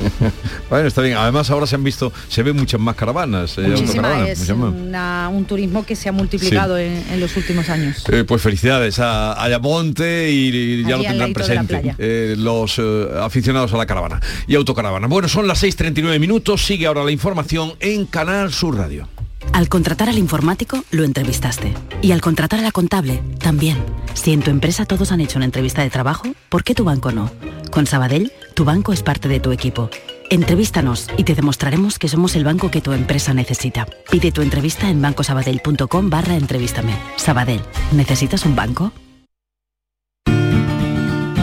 bueno, está bien. Además ahora se han visto, se ven muchas más caravanas. Eh, Muchísimas, es una, un turismo que se ha multiplicado en, en, los últimos años. Eh, pues felicidades a Ayamonte y, y ya lo tendrán presente eh, los eh, aficionados a la caravana y autocaravana. Bueno, son las 6.39 minutos, sigue ahora la información en Canal Sur Radio. Al contratar al informático, lo entrevistaste. Y al contratar a la contable, también. Si en tu empresa todos han hecho una entrevista de trabajo, ¿por qué tu banco no? Con Sabadell, tu banco es parte de tu equipo. Entrevístanos y te demostraremos que somos el banco que tu empresa necesita. Pide tu entrevista en bancosabadell.com barra entrevístame. Sabadell, ¿necesitas un banco?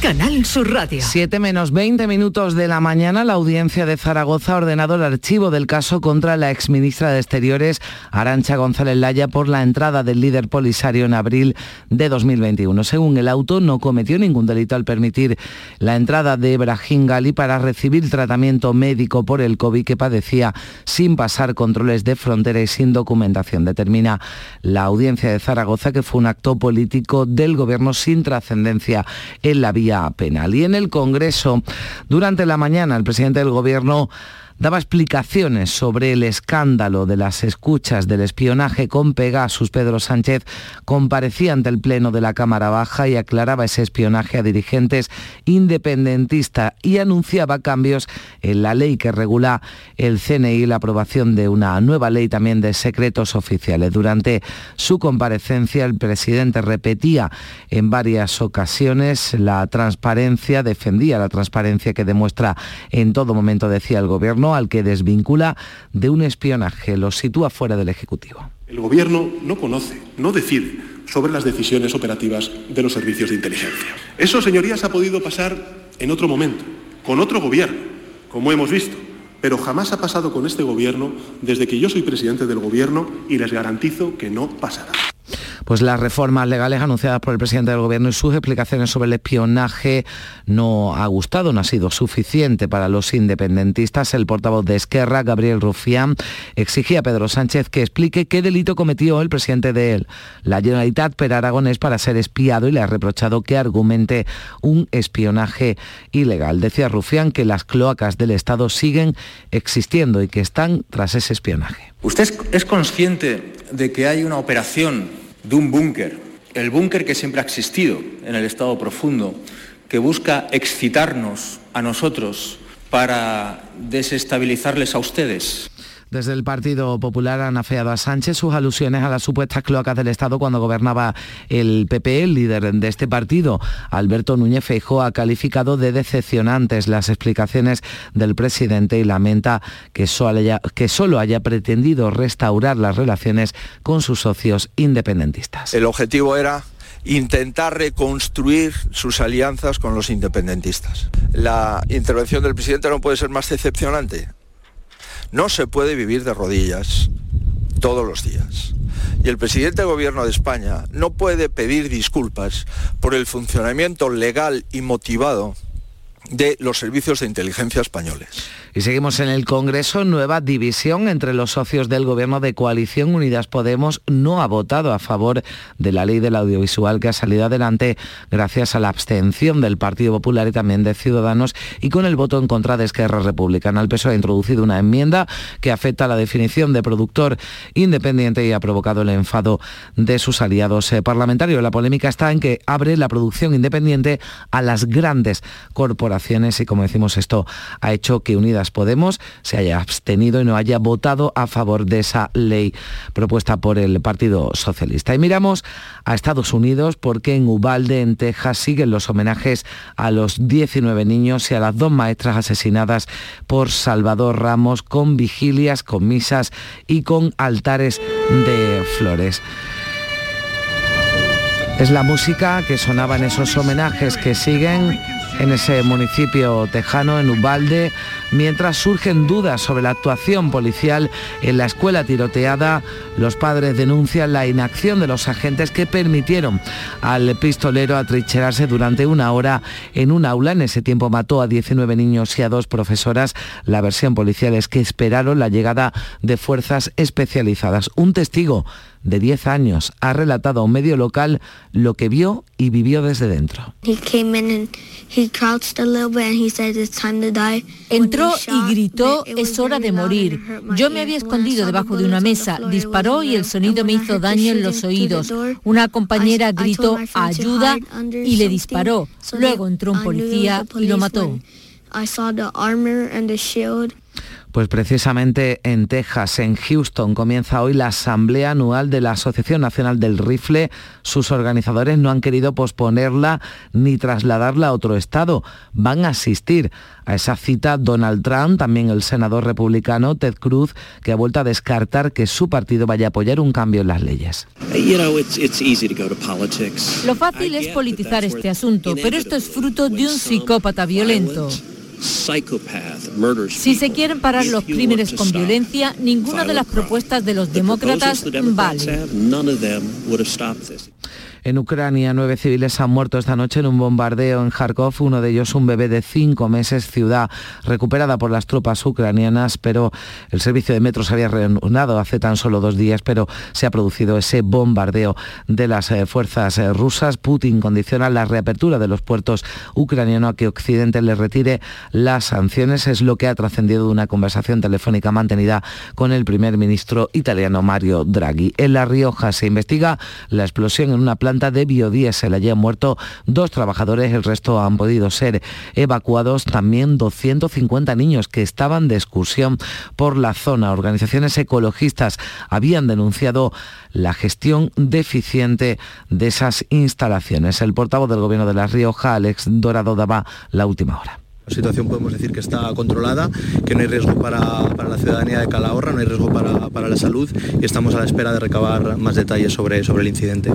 Canal Sur Radio. 7 menos 20 minutos de la mañana, la audiencia de Zaragoza ha ordenado el archivo del caso contra la exministra de Exteriores, Arancha González Laya, por la entrada del líder polisario en abril de 2021. Según el auto, no cometió ningún delito al permitir la entrada de Brahim Gali para recibir tratamiento médico por el COVID que padecía sin pasar controles de frontera y sin documentación. Determina la audiencia de Zaragoza que fue un acto político del gobierno sin trascendencia en la vía penal. Y en el Congreso, durante la mañana, el presidente del Gobierno daba explicaciones sobre el escándalo de las escuchas del espionaje con Pegasus. Pedro Sánchez comparecía ante el Pleno de la Cámara Baja y aclaraba ese espionaje a dirigentes independentistas y anunciaba cambios en la ley que regula el CNI la aprobación de una nueva ley también de secretos oficiales. Durante su comparecencia, el presidente repetía en varias ocasiones la transparencia, defendía la transparencia que demuestra en todo momento, decía el Gobierno, al que desvincula de un espionaje, lo sitúa fuera del Ejecutivo. El Gobierno no conoce, no decide sobre las decisiones operativas de los servicios de inteligencia. Eso, señorías, ha podido pasar en otro momento, con otro Gobierno, como hemos visto, pero jamás ha pasado con este Gobierno desde que yo soy presidente del Gobierno y les garantizo que no pasará pues las reformas legales anunciadas por el presidente del gobierno y sus explicaciones sobre el espionaje no ha gustado, no ha sido suficiente para los independentistas. El portavoz de Esquerra, Gabriel Rufián, exigía a Pedro Sánchez que explique qué delito cometió el presidente de él, la Generalitat per Aragonés, para ser espiado y le ha reprochado que argumente un espionaje ilegal. Decía Rufián que las cloacas del Estado siguen existiendo y que están tras ese espionaje. ¿Usted es consciente de que hay una operación de un búnker, el búnker que siempre ha existido en el Estado profundo, que busca excitarnos a nosotros para desestabilizarles a ustedes? Desde el Partido Popular han afeado a Sánchez sus alusiones a las supuestas cloacas del Estado cuando gobernaba el PP. El líder de este partido, Alberto Núñez Feijóo, ha calificado de decepcionantes las explicaciones del presidente y lamenta que haya, que solo haya pretendido restaurar las relaciones con sus socios independentistas. El objetivo era intentar reconstruir sus alianzas con los independentistas. La intervención del presidente no puede ser más decepcionante. No se puede vivir de rodillas todos los días. Y el presidente del Gobierno de España no puede pedir disculpas por el funcionamiento legal y motivado de los servicios de inteligencia españoles. Y seguimos en el Congreso, nueva división entre los socios del Gobierno de Coalición Unidas Podemos no ha votado a favor de la ley del audiovisual que ha salido adelante gracias a la abstención del Partido Popular y también de Ciudadanos y con el voto en contra de Esquerra Republicana. El PSOE ha introducido una enmienda que afecta a la definición de productor independiente y ha provocado el enfado de sus aliados eh, parlamentarios. La polémica está en que abre la producción independiente a las grandes corporaciones y como decimos esto ha hecho que Unidas Podemos se haya abstenido y no haya votado a favor de esa ley propuesta por el Partido Socialista. Y miramos a Estados Unidos porque en Ubalde, en Texas, siguen los homenajes a los 19 niños y a las dos maestras asesinadas por Salvador Ramos con vigilias, con misas y con altares de flores. Es la música que sonaba en esos homenajes que siguen en ese municipio tejano, en Ubalde, mientras surgen dudas sobre la actuación policial en la escuela tiroteada. Los padres denuncian la inacción de los agentes que permitieron al pistolero atrincherarse durante una hora en un aula. En ese tiempo mató a 19 niños y a dos profesoras. La versión policial es que esperaron la llegada de fuerzas especializadas. Un testigo de 10 años ha relatado a un medio local lo que vio y vivió desde dentro. Entró y gritó, es hora de morir. Yo me había escondido debajo de una mesa, disparó y el sonido me hizo daño en los oídos. Una compañera gritó, ayuda, y le disparó. Luego entró un policía y lo mató. Pues precisamente en Texas, en Houston, comienza hoy la Asamblea Anual de la Asociación Nacional del Rifle. Sus organizadores no han querido posponerla ni trasladarla a otro estado. Van a asistir a esa cita Donald Trump, también el senador republicano Ted Cruz, que ha vuelto a descartar que su partido vaya a apoyar un cambio en las leyes. Lo fácil es politizar este asunto, pero esto es fruto de un psicópata violento. Si se quieren parar los crímenes con violencia, ninguna de las propuestas de los demócratas vale. En Ucrania, nueve civiles han muerto esta noche en un bombardeo en Kharkov, uno de ellos un bebé de cinco meses, ciudad recuperada por las tropas ucranianas, pero el servicio de metro se había reanudado hace tan solo dos días, pero se ha producido ese bombardeo de las eh, fuerzas eh, rusas. Putin condiciona la reapertura de los puertos ucranianos a que Occidente le retire las sanciones. Es lo que ha trascendido de una conversación telefónica mantenida con el primer ministro italiano Mario Draghi. En La Rioja se investiga la explosión en una planta de biodiesel. Allí han muerto dos trabajadores, el resto han podido ser evacuados. También 250 niños que estaban de excursión por la zona. Organizaciones ecologistas habían denunciado la gestión deficiente de esas instalaciones. El portavoz del Gobierno de La Rioja, Alex Dorado, daba la última hora. La situación podemos decir que está controlada, que no hay riesgo para, la ciudadanía de Calahorra, no hay riesgo para, para, la salud y estamos a la espera de recabar más detalles sobre, sobre el incidente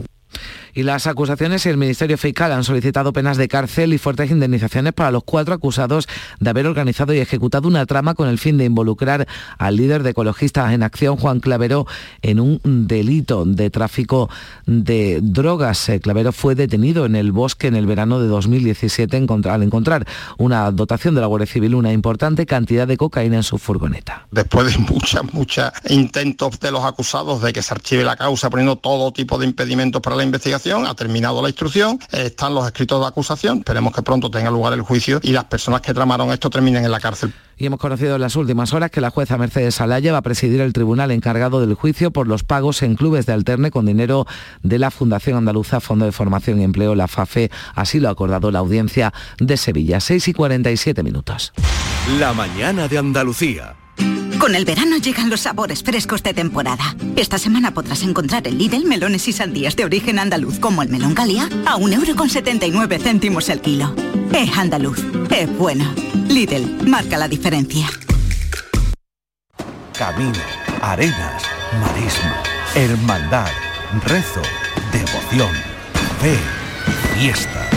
y las acusaciones y el Ministerio Fiscal han solicitado penas de cárcel y fuertes indemnizaciones para los cuatro acusados de haber organizado y ejecutado una trama con el fin de involucrar al líder de ecologistas en acción, Juan Clavero, en un delito de tráfico de drogas. Eh, Clavero fue detenido en el bosque en el verano de 2017 al encontrar una dotación de la Guardia Civil, una importante cantidad de cocaína en su furgoneta. Después de muchas, muchas intentos de los acusados de que se archive la causa poniendo todo tipo de impedimentos para la investigación, ha terminado la instrucción, están los escritos de acusación, esperemos que pronto tenga lugar el juicio y las personas que tramaron esto terminen en la cárcel. Y hemos conocido en las últimas horas que la jueza Mercedes Alaya va a presidir el tribunal encargado del juicio por los pagos en clubes de alterne con dinero de la Fundación Andaluza Fondo de Formación y Empleo, la FAFE. Así lo ha acordado la audiencia de Sevilla. 6 y 47 minutos. La mañana de Andalucía. Con el verano llegan los sabores frescos de temporada. Esta semana podrás encontrar en Lidl melones y sandías de origen andaluz como el melón Galia a 1,79€ céntimos el kilo. Es andaluz, es bueno. Lidl, marca la diferencia. Camino, arenas, marisma, hermandad, rezo, devoción, fe, fiesta.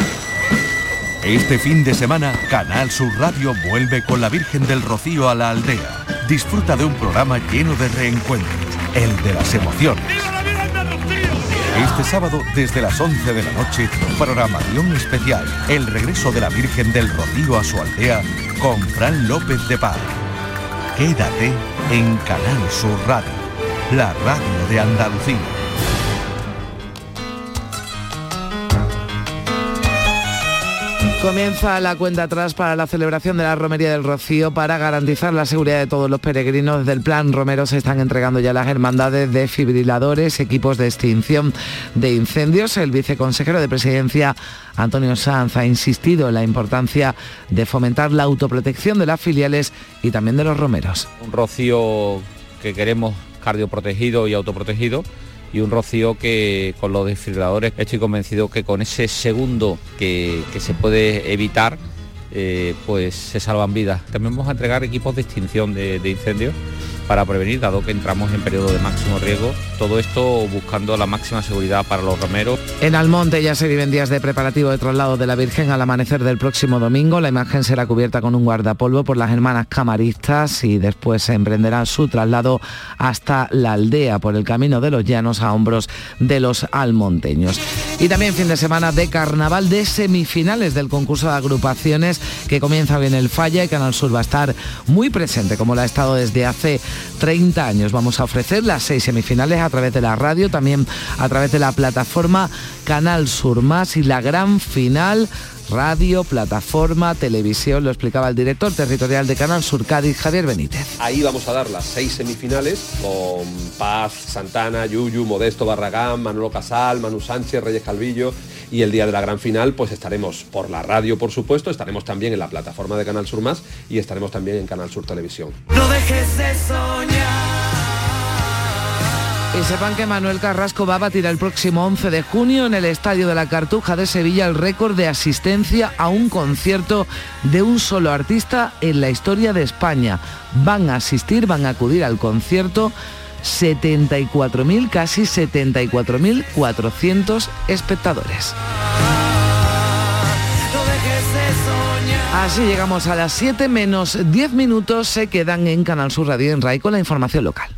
Este fin de semana, Canal Sur Radio vuelve con la Virgen del Rocío a la aldea. Disfruta de un programa lleno de reencuentros, el de las emociones. Este sábado, desde las 11 de la noche, programación especial, el regreso de la Virgen del Rocío a su aldea con Fran López de Paz. Quédate en Canal Sur Radio, la radio de Andalucía. Comienza la cuenta atrás para la celebración de la Romería del Rocío para garantizar la seguridad de todos los peregrinos. Desde el Plan Romero se están entregando ya las hermandades de fibriladores, equipos de extinción de incendios. El viceconsejero de Presidencia, Antonio Sanz, ha insistido en la importancia de fomentar la autoprotección de las filiales y también de los romeros. Un rocío que queremos cardioprotegido y autoprotegido y un rocío que con los desfibriladores estoy convencido que con ese segundo que, que se puede evitar eh, pues se salvan vidas. También vamos a entregar equipos de extinción de, de incendios para prevenir, dado que entramos en periodo de máximo riesgo. Todo esto buscando la máxima seguridad para los romeros. En Almonte ya se viven días de preparativo de traslado de la Virgen al amanecer del próximo domingo. La imagen será cubierta con un guardapolvo por las hermanas camaristas y después se emprenderá su traslado hasta la aldea por el camino de los llanos a hombros de los almonteños. Y también fin de semana de carnaval de semifinales del concurso de agrupaciones que comienza bien el falla y Canal Sur va a estar muy presente como lo ha estado desde hace 30 años. Vamos a ofrecer las seis semifinales a través de la radio, también a través de la plataforma Canal Sur Más y la gran final radio, plataforma, televisión, lo explicaba el director territorial de Canal Sur Cádiz, Javier Benítez. Ahí vamos a dar las seis semifinales con Paz, Santana, Yuyu, Modesto, Barragán, Manolo Casal, Manu Sánchez, Reyes Calvillo y el día de la gran final pues estaremos por la radio por supuesto, estaremos también en la plataforma de Canal Sur Más y estaremos también en Canal Sur Televisión. No dejes de y sepan que Manuel Carrasco va a batir el próximo 11 de junio en el Estadio de la Cartuja de Sevilla el récord de asistencia a un concierto de un solo artista en la historia de España. Van a asistir, van a acudir al concierto 74.000, casi 74.400 espectadores. Así llegamos a las 7 menos 10 minutos, se quedan en Canal Sur Radio en RAI con la información local.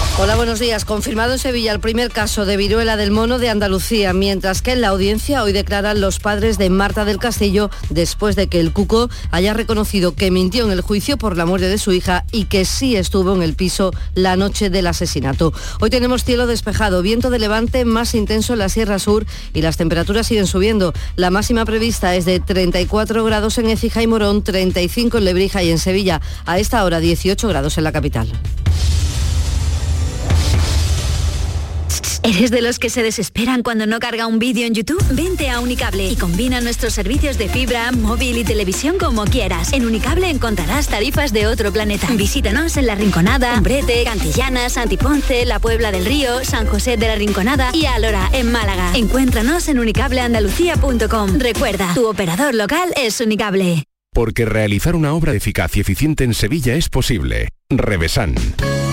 Hola, buenos días. Confirmado en Sevilla el primer caso de viruela del mono de Andalucía, mientras que en la audiencia hoy declaran los padres de Marta del Castillo después de que el Cuco haya reconocido que mintió en el juicio por la muerte de su hija y que sí estuvo en el piso la noche del asesinato. Hoy tenemos cielo despejado, viento de levante más intenso en la Sierra Sur y las temperaturas siguen subiendo. La máxima prevista es de 34 grados en Écija y Morón, 35 en Lebrija y en Sevilla. A esta hora 18 grados en la capital. ¿Eres de los que se desesperan cuando no carga un vídeo en YouTube? Vente a Unicable y combina nuestros servicios de fibra, móvil y televisión como quieras. En Unicable encontrarás tarifas de otro planeta. Visítanos en La Rinconada, Umbrete, Cantillana, Santiponce, La Puebla del Río, San José de la Rinconada y Alora, en Málaga. Encuéntranos en unicableandalucía.com. Recuerda, tu operador local es Unicable. Porque realizar una obra eficaz y eficiente en Sevilla es posible. Revesan.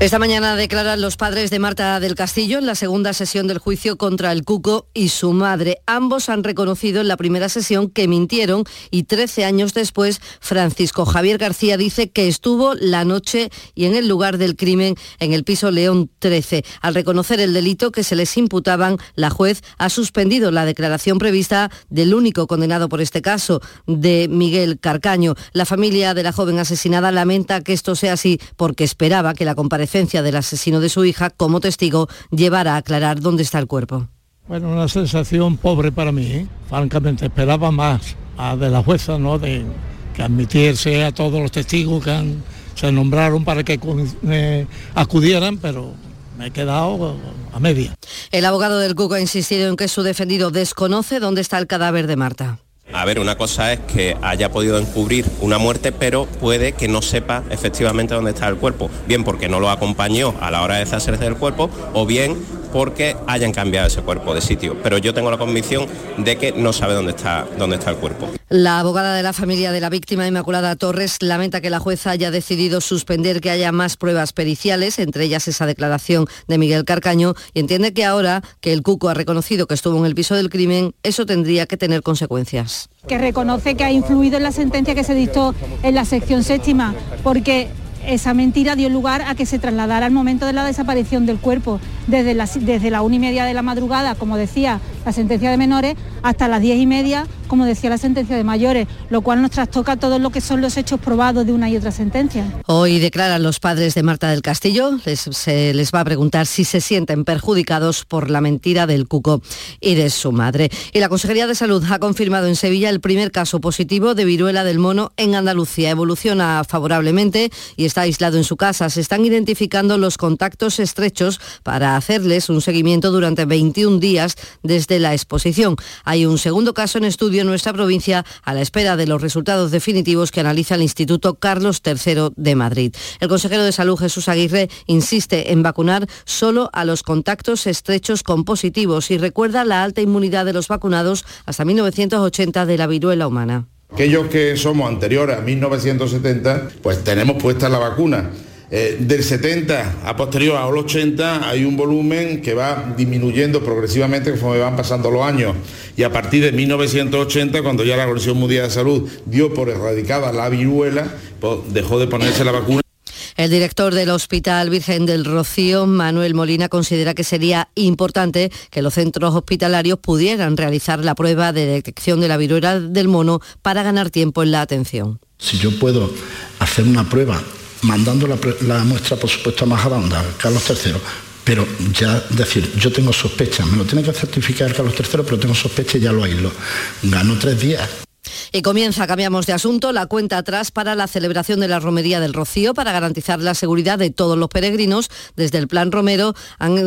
Esta mañana declaran los padres de Marta del Castillo en la segunda sesión del juicio contra el Cuco y su madre. Ambos han reconocido en la primera sesión que mintieron y 13 años después Francisco Javier García dice que estuvo la noche y en el lugar del crimen en el piso León 13. Al reconocer el delito que se les imputaban, la juez ha suspendido la declaración prevista del único condenado por este caso, de Miguel Carcaño. La familia de la joven asesinada lamenta que esto sea así porque esperaba que la comparecencia del asesino de su hija como testigo llevara a aclarar dónde está el cuerpo. Bueno, una sensación pobre para mí, ¿eh? francamente, esperaba más de la jueza, ¿no? De que admitiese a todos los testigos que se nombraron para que eh, acudieran, pero me he quedado a media. El abogado del Cuco ha insistido en que su defendido desconoce dónde está el cadáver de Marta. A ver, una cosa es que haya podido encubrir una muerte, pero puede que no sepa efectivamente dónde está el cuerpo, bien porque no lo acompañó a la hora de deshacerse del cuerpo, o bien porque hayan cambiado ese cuerpo de sitio. Pero yo tengo la convicción de que no sabe dónde está, dónde está el cuerpo. La abogada de la familia de la víctima, Inmaculada Torres, lamenta que la jueza haya decidido suspender que haya más pruebas periciales, entre ellas esa declaración de Miguel Carcaño, y entiende que ahora que el Cuco ha reconocido que estuvo en el piso del crimen, eso tendría que tener consecuencias. Que reconoce que ha influido en la sentencia que se dictó en la sección séptima, porque esa mentira dio lugar a que se trasladara al momento de la desaparición del cuerpo, desde desde la una y media de la madrugada, como decía la sentencia de menores, hasta las diez y media, como decía la sentencia de mayores, lo cual nos trastoca todo lo que son los hechos probados de una y otra sentencia. Hoy declaran los padres de Marta del Castillo, se les va a preguntar si se sienten perjudicados por la mentira del cuco y de su madre. Y la Consejería de Salud ha confirmado en Sevilla el primer caso positivo de viruela del mono en Andalucía. Evoluciona favorablemente y está aislado en su casa. Se están identificando los contactos estrechos para hacerles un seguimiento durante 21 días desde la exposición. Hay un segundo caso en estudio en nuestra provincia a la espera de los resultados definitivos que analiza el Instituto Carlos III de Madrid. El consejero de Salud Jesús Aguirre insiste en vacunar solo a los contactos estrechos con positivos y recuerda la alta inmunidad de los vacunados hasta 1980 de la viruela humana. Aquellos que somos anteriores a 1970, pues tenemos puesta la vacuna. Eh, del 70 a posterior al 80 hay un volumen que va disminuyendo progresivamente conforme van pasando los años y a partir de 1980 cuando ya la Organización Mundial de Salud dio por erradicada la viruela pues dejó de ponerse la vacuna el director del Hospital Virgen del Rocío, Manuel Molina, considera que sería importante que los centros hospitalarios pudieran realizar la prueba de detección de la viruela del mono para ganar tiempo en la atención. Si yo puedo hacer una prueba mandando la, muestra, por supuesto, a Majadahonda, Carlos III, pero ya decir, yo tengo sospecha, me lo tiene que certificar Carlos III, pero tengo sospecha y ya lo aíslo. Gano tres días. Y comienza, cambiamos de asunto, la cuenta atrás para la celebración de la Romería del Rocío para garantizar la seguridad de todos los peregrinos. Desde el Plan Romero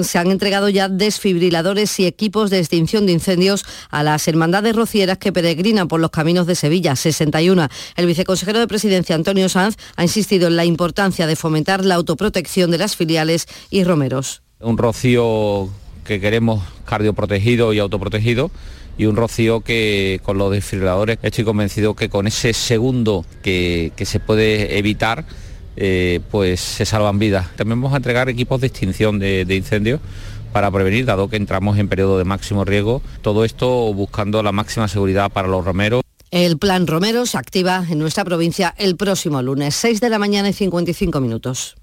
se han entregado ya desfibriladores y equipos de extinción de incendios a las hermandades rocieras que peregrinan por los caminos de Sevilla, 61. El viceconsejero de Presidencia, Antonio Sanz, ha insistido en la importancia de fomentar la autoprotección de las filiales y romeros. Un rocío que queremos cardioprotegido y autoprotegido y un rocío que con los desfibriladores estoy convencido que con ese segundo que, se puede evitar eh, pues se salvan vidas. También vamos a entregar equipos de extinción de, de incendios para prevenir, dado que entramos en periodo de máximo riesgo. Todo esto buscando la máxima seguridad para los romeros. El plan Romero se activa en nuestra provincia el próximo lunes, 6 de la mañana y 55 minutos.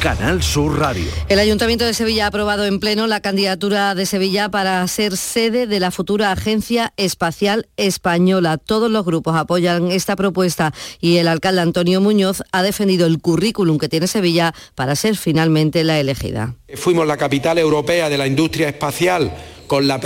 Canal Sur Radio. El Ayuntamiento de Sevilla ha aprobado en pleno la candidatura de Sevilla para ser sede de la futura Agencia Espacial Española. Todos los grupos apoyan esta propuesta y el alcalde Antonio Muñoz ha defendido el currículum que tiene Sevilla para ser finalmente la elegida. Fuimos la capital europea de la industria espacial con la,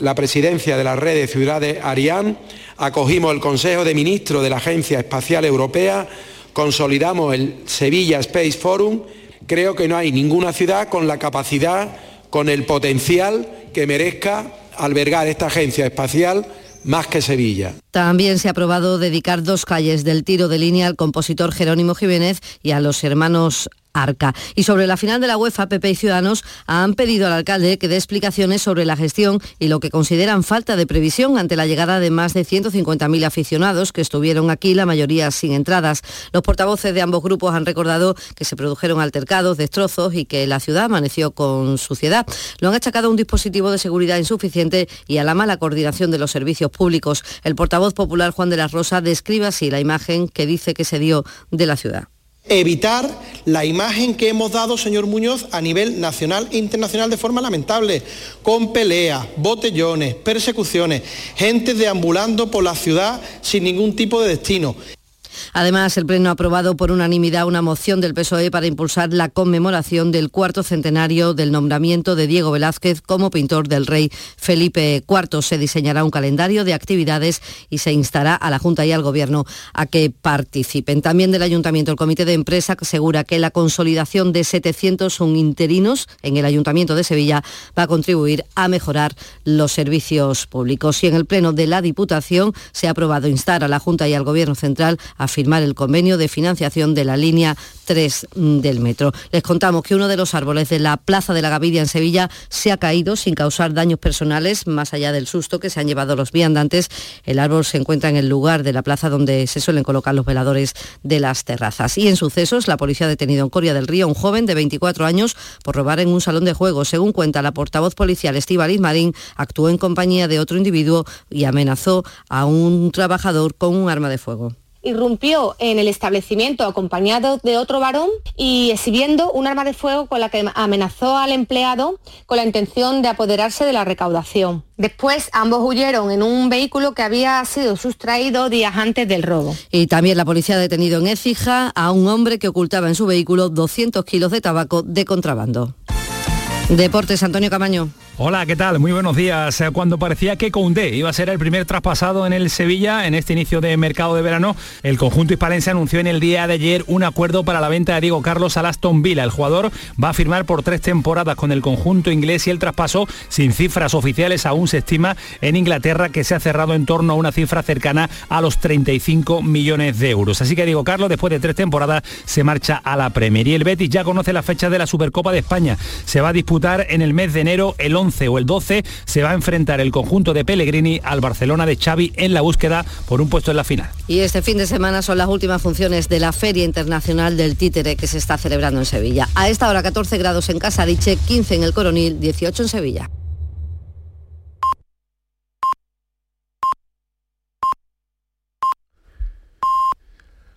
la presidencia de la red de ciudades Ariane, acogimos el Consejo de Ministros de la Agencia Espacial Europea, consolidamos el Sevilla Space Forum creo que no hay ninguna ciudad con la capacidad, con el potencial que merezca albergar esta agencia espacial más que Sevilla. También se ha aprobado dedicar dos calles del tiro de línea al compositor Jerónimo Jiménez y a los hermanos Arca. Y sobre la final de la UEFA, PP y Ciudadanos han pedido al alcalde que dé explicaciones sobre la gestión y lo que consideran falta de previsión ante la llegada de más de 150.000 aficionados que estuvieron aquí, la mayoría sin entradas. Los portavoces de ambos grupos han recordado que se produjeron altercados, destrozos y que la ciudad amaneció con suciedad. Lo han achacado a un dispositivo de seguridad insuficiente y a la mala coordinación de los servicios públicos. El portavoz popular Juan de la Rosa describe así la imagen que dice que se dio de la ciudad evitar la imagen que hemos dado, señor Muñoz, a nivel nacional e internacional de forma lamentable, con peleas, botellones, persecuciones, gente deambulando por la ciudad sin ningún tipo de destino. Además, el Pleno ha aprobado por unanimidad una moción del PSOE para impulsar la conmemoración del cuarto centenario del nombramiento de Diego Velázquez como pintor del rey Felipe IV. Se diseñará un calendario de actividades y se instará a la Junta y al Gobierno a que participen. También del Ayuntamiento, el Comité de Empresa asegura que la consolidación de 701 interinos en el Ayuntamiento de Sevilla va a contribuir a mejorar los servicios públicos. Y en el Pleno de la Diputación se ha aprobado instar a la Junta y al Gobierno Central a firmar el convenio de financiación de la línea 3 del metro. Les contamos que uno de los árboles de la Plaza de la Gavidia en Sevilla se ha caído sin causar daños personales, más allá del susto que se han llevado los viandantes. El árbol se encuentra en el lugar de la plaza donde se suelen colocar los veladores de las terrazas. Y en sucesos, la policía ha detenido en Coria del Río a un joven de 24 años por robar en un salón de juegos. Según cuenta la portavoz policial Estíbaliz Marín, actuó en compañía de otro individuo y amenazó a un trabajador con un arma de fuego irrumpió en el establecimiento acompañado de otro varón y exhibiendo un arma de fuego con la que amenazó al empleado con la intención de apoderarse de la recaudación. Después ambos huyeron en un vehículo que había sido sustraído días antes del robo. Y también la policía ha detenido en Écija a un hombre que ocultaba en su vehículo 200 kilos de tabaco de contrabando. Deportes, Antonio Camaño. Hola, ¿qué tal? Muy buenos días. Eh, cuando parecía que Koundé iba a ser el primer traspasado en el Sevilla en este inicio de mercado de verano, el conjunto hispalense anunció en el día de ayer un acuerdo para la venta de Diego Carlos al Aston Villa. El jugador va a firmar por tres temporadas con el conjunto inglés y el traspaso, sin cifras oficiales, aún se estima en Inglaterra que se ha cerrado en torno a una cifra cercana a los 35 millones de euros. Así que Diego Carlos, después de tres temporadas, se marcha a la Premier. Y el Betis ya conoce la fecha de la Supercopa de España. Se va a disputar en el mes de enero el 11 o el 12 se va a enfrentar el conjunto de Pellegrini al Barcelona de Xavi en la búsqueda por un puesto en la final. Y este fin de semana son las últimas funciones de la Feria Internacional del Títere que se está celebrando en Sevilla. A esta hora 14 grados en Casadiche, 15 en el Coronil, 18 en Sevilla.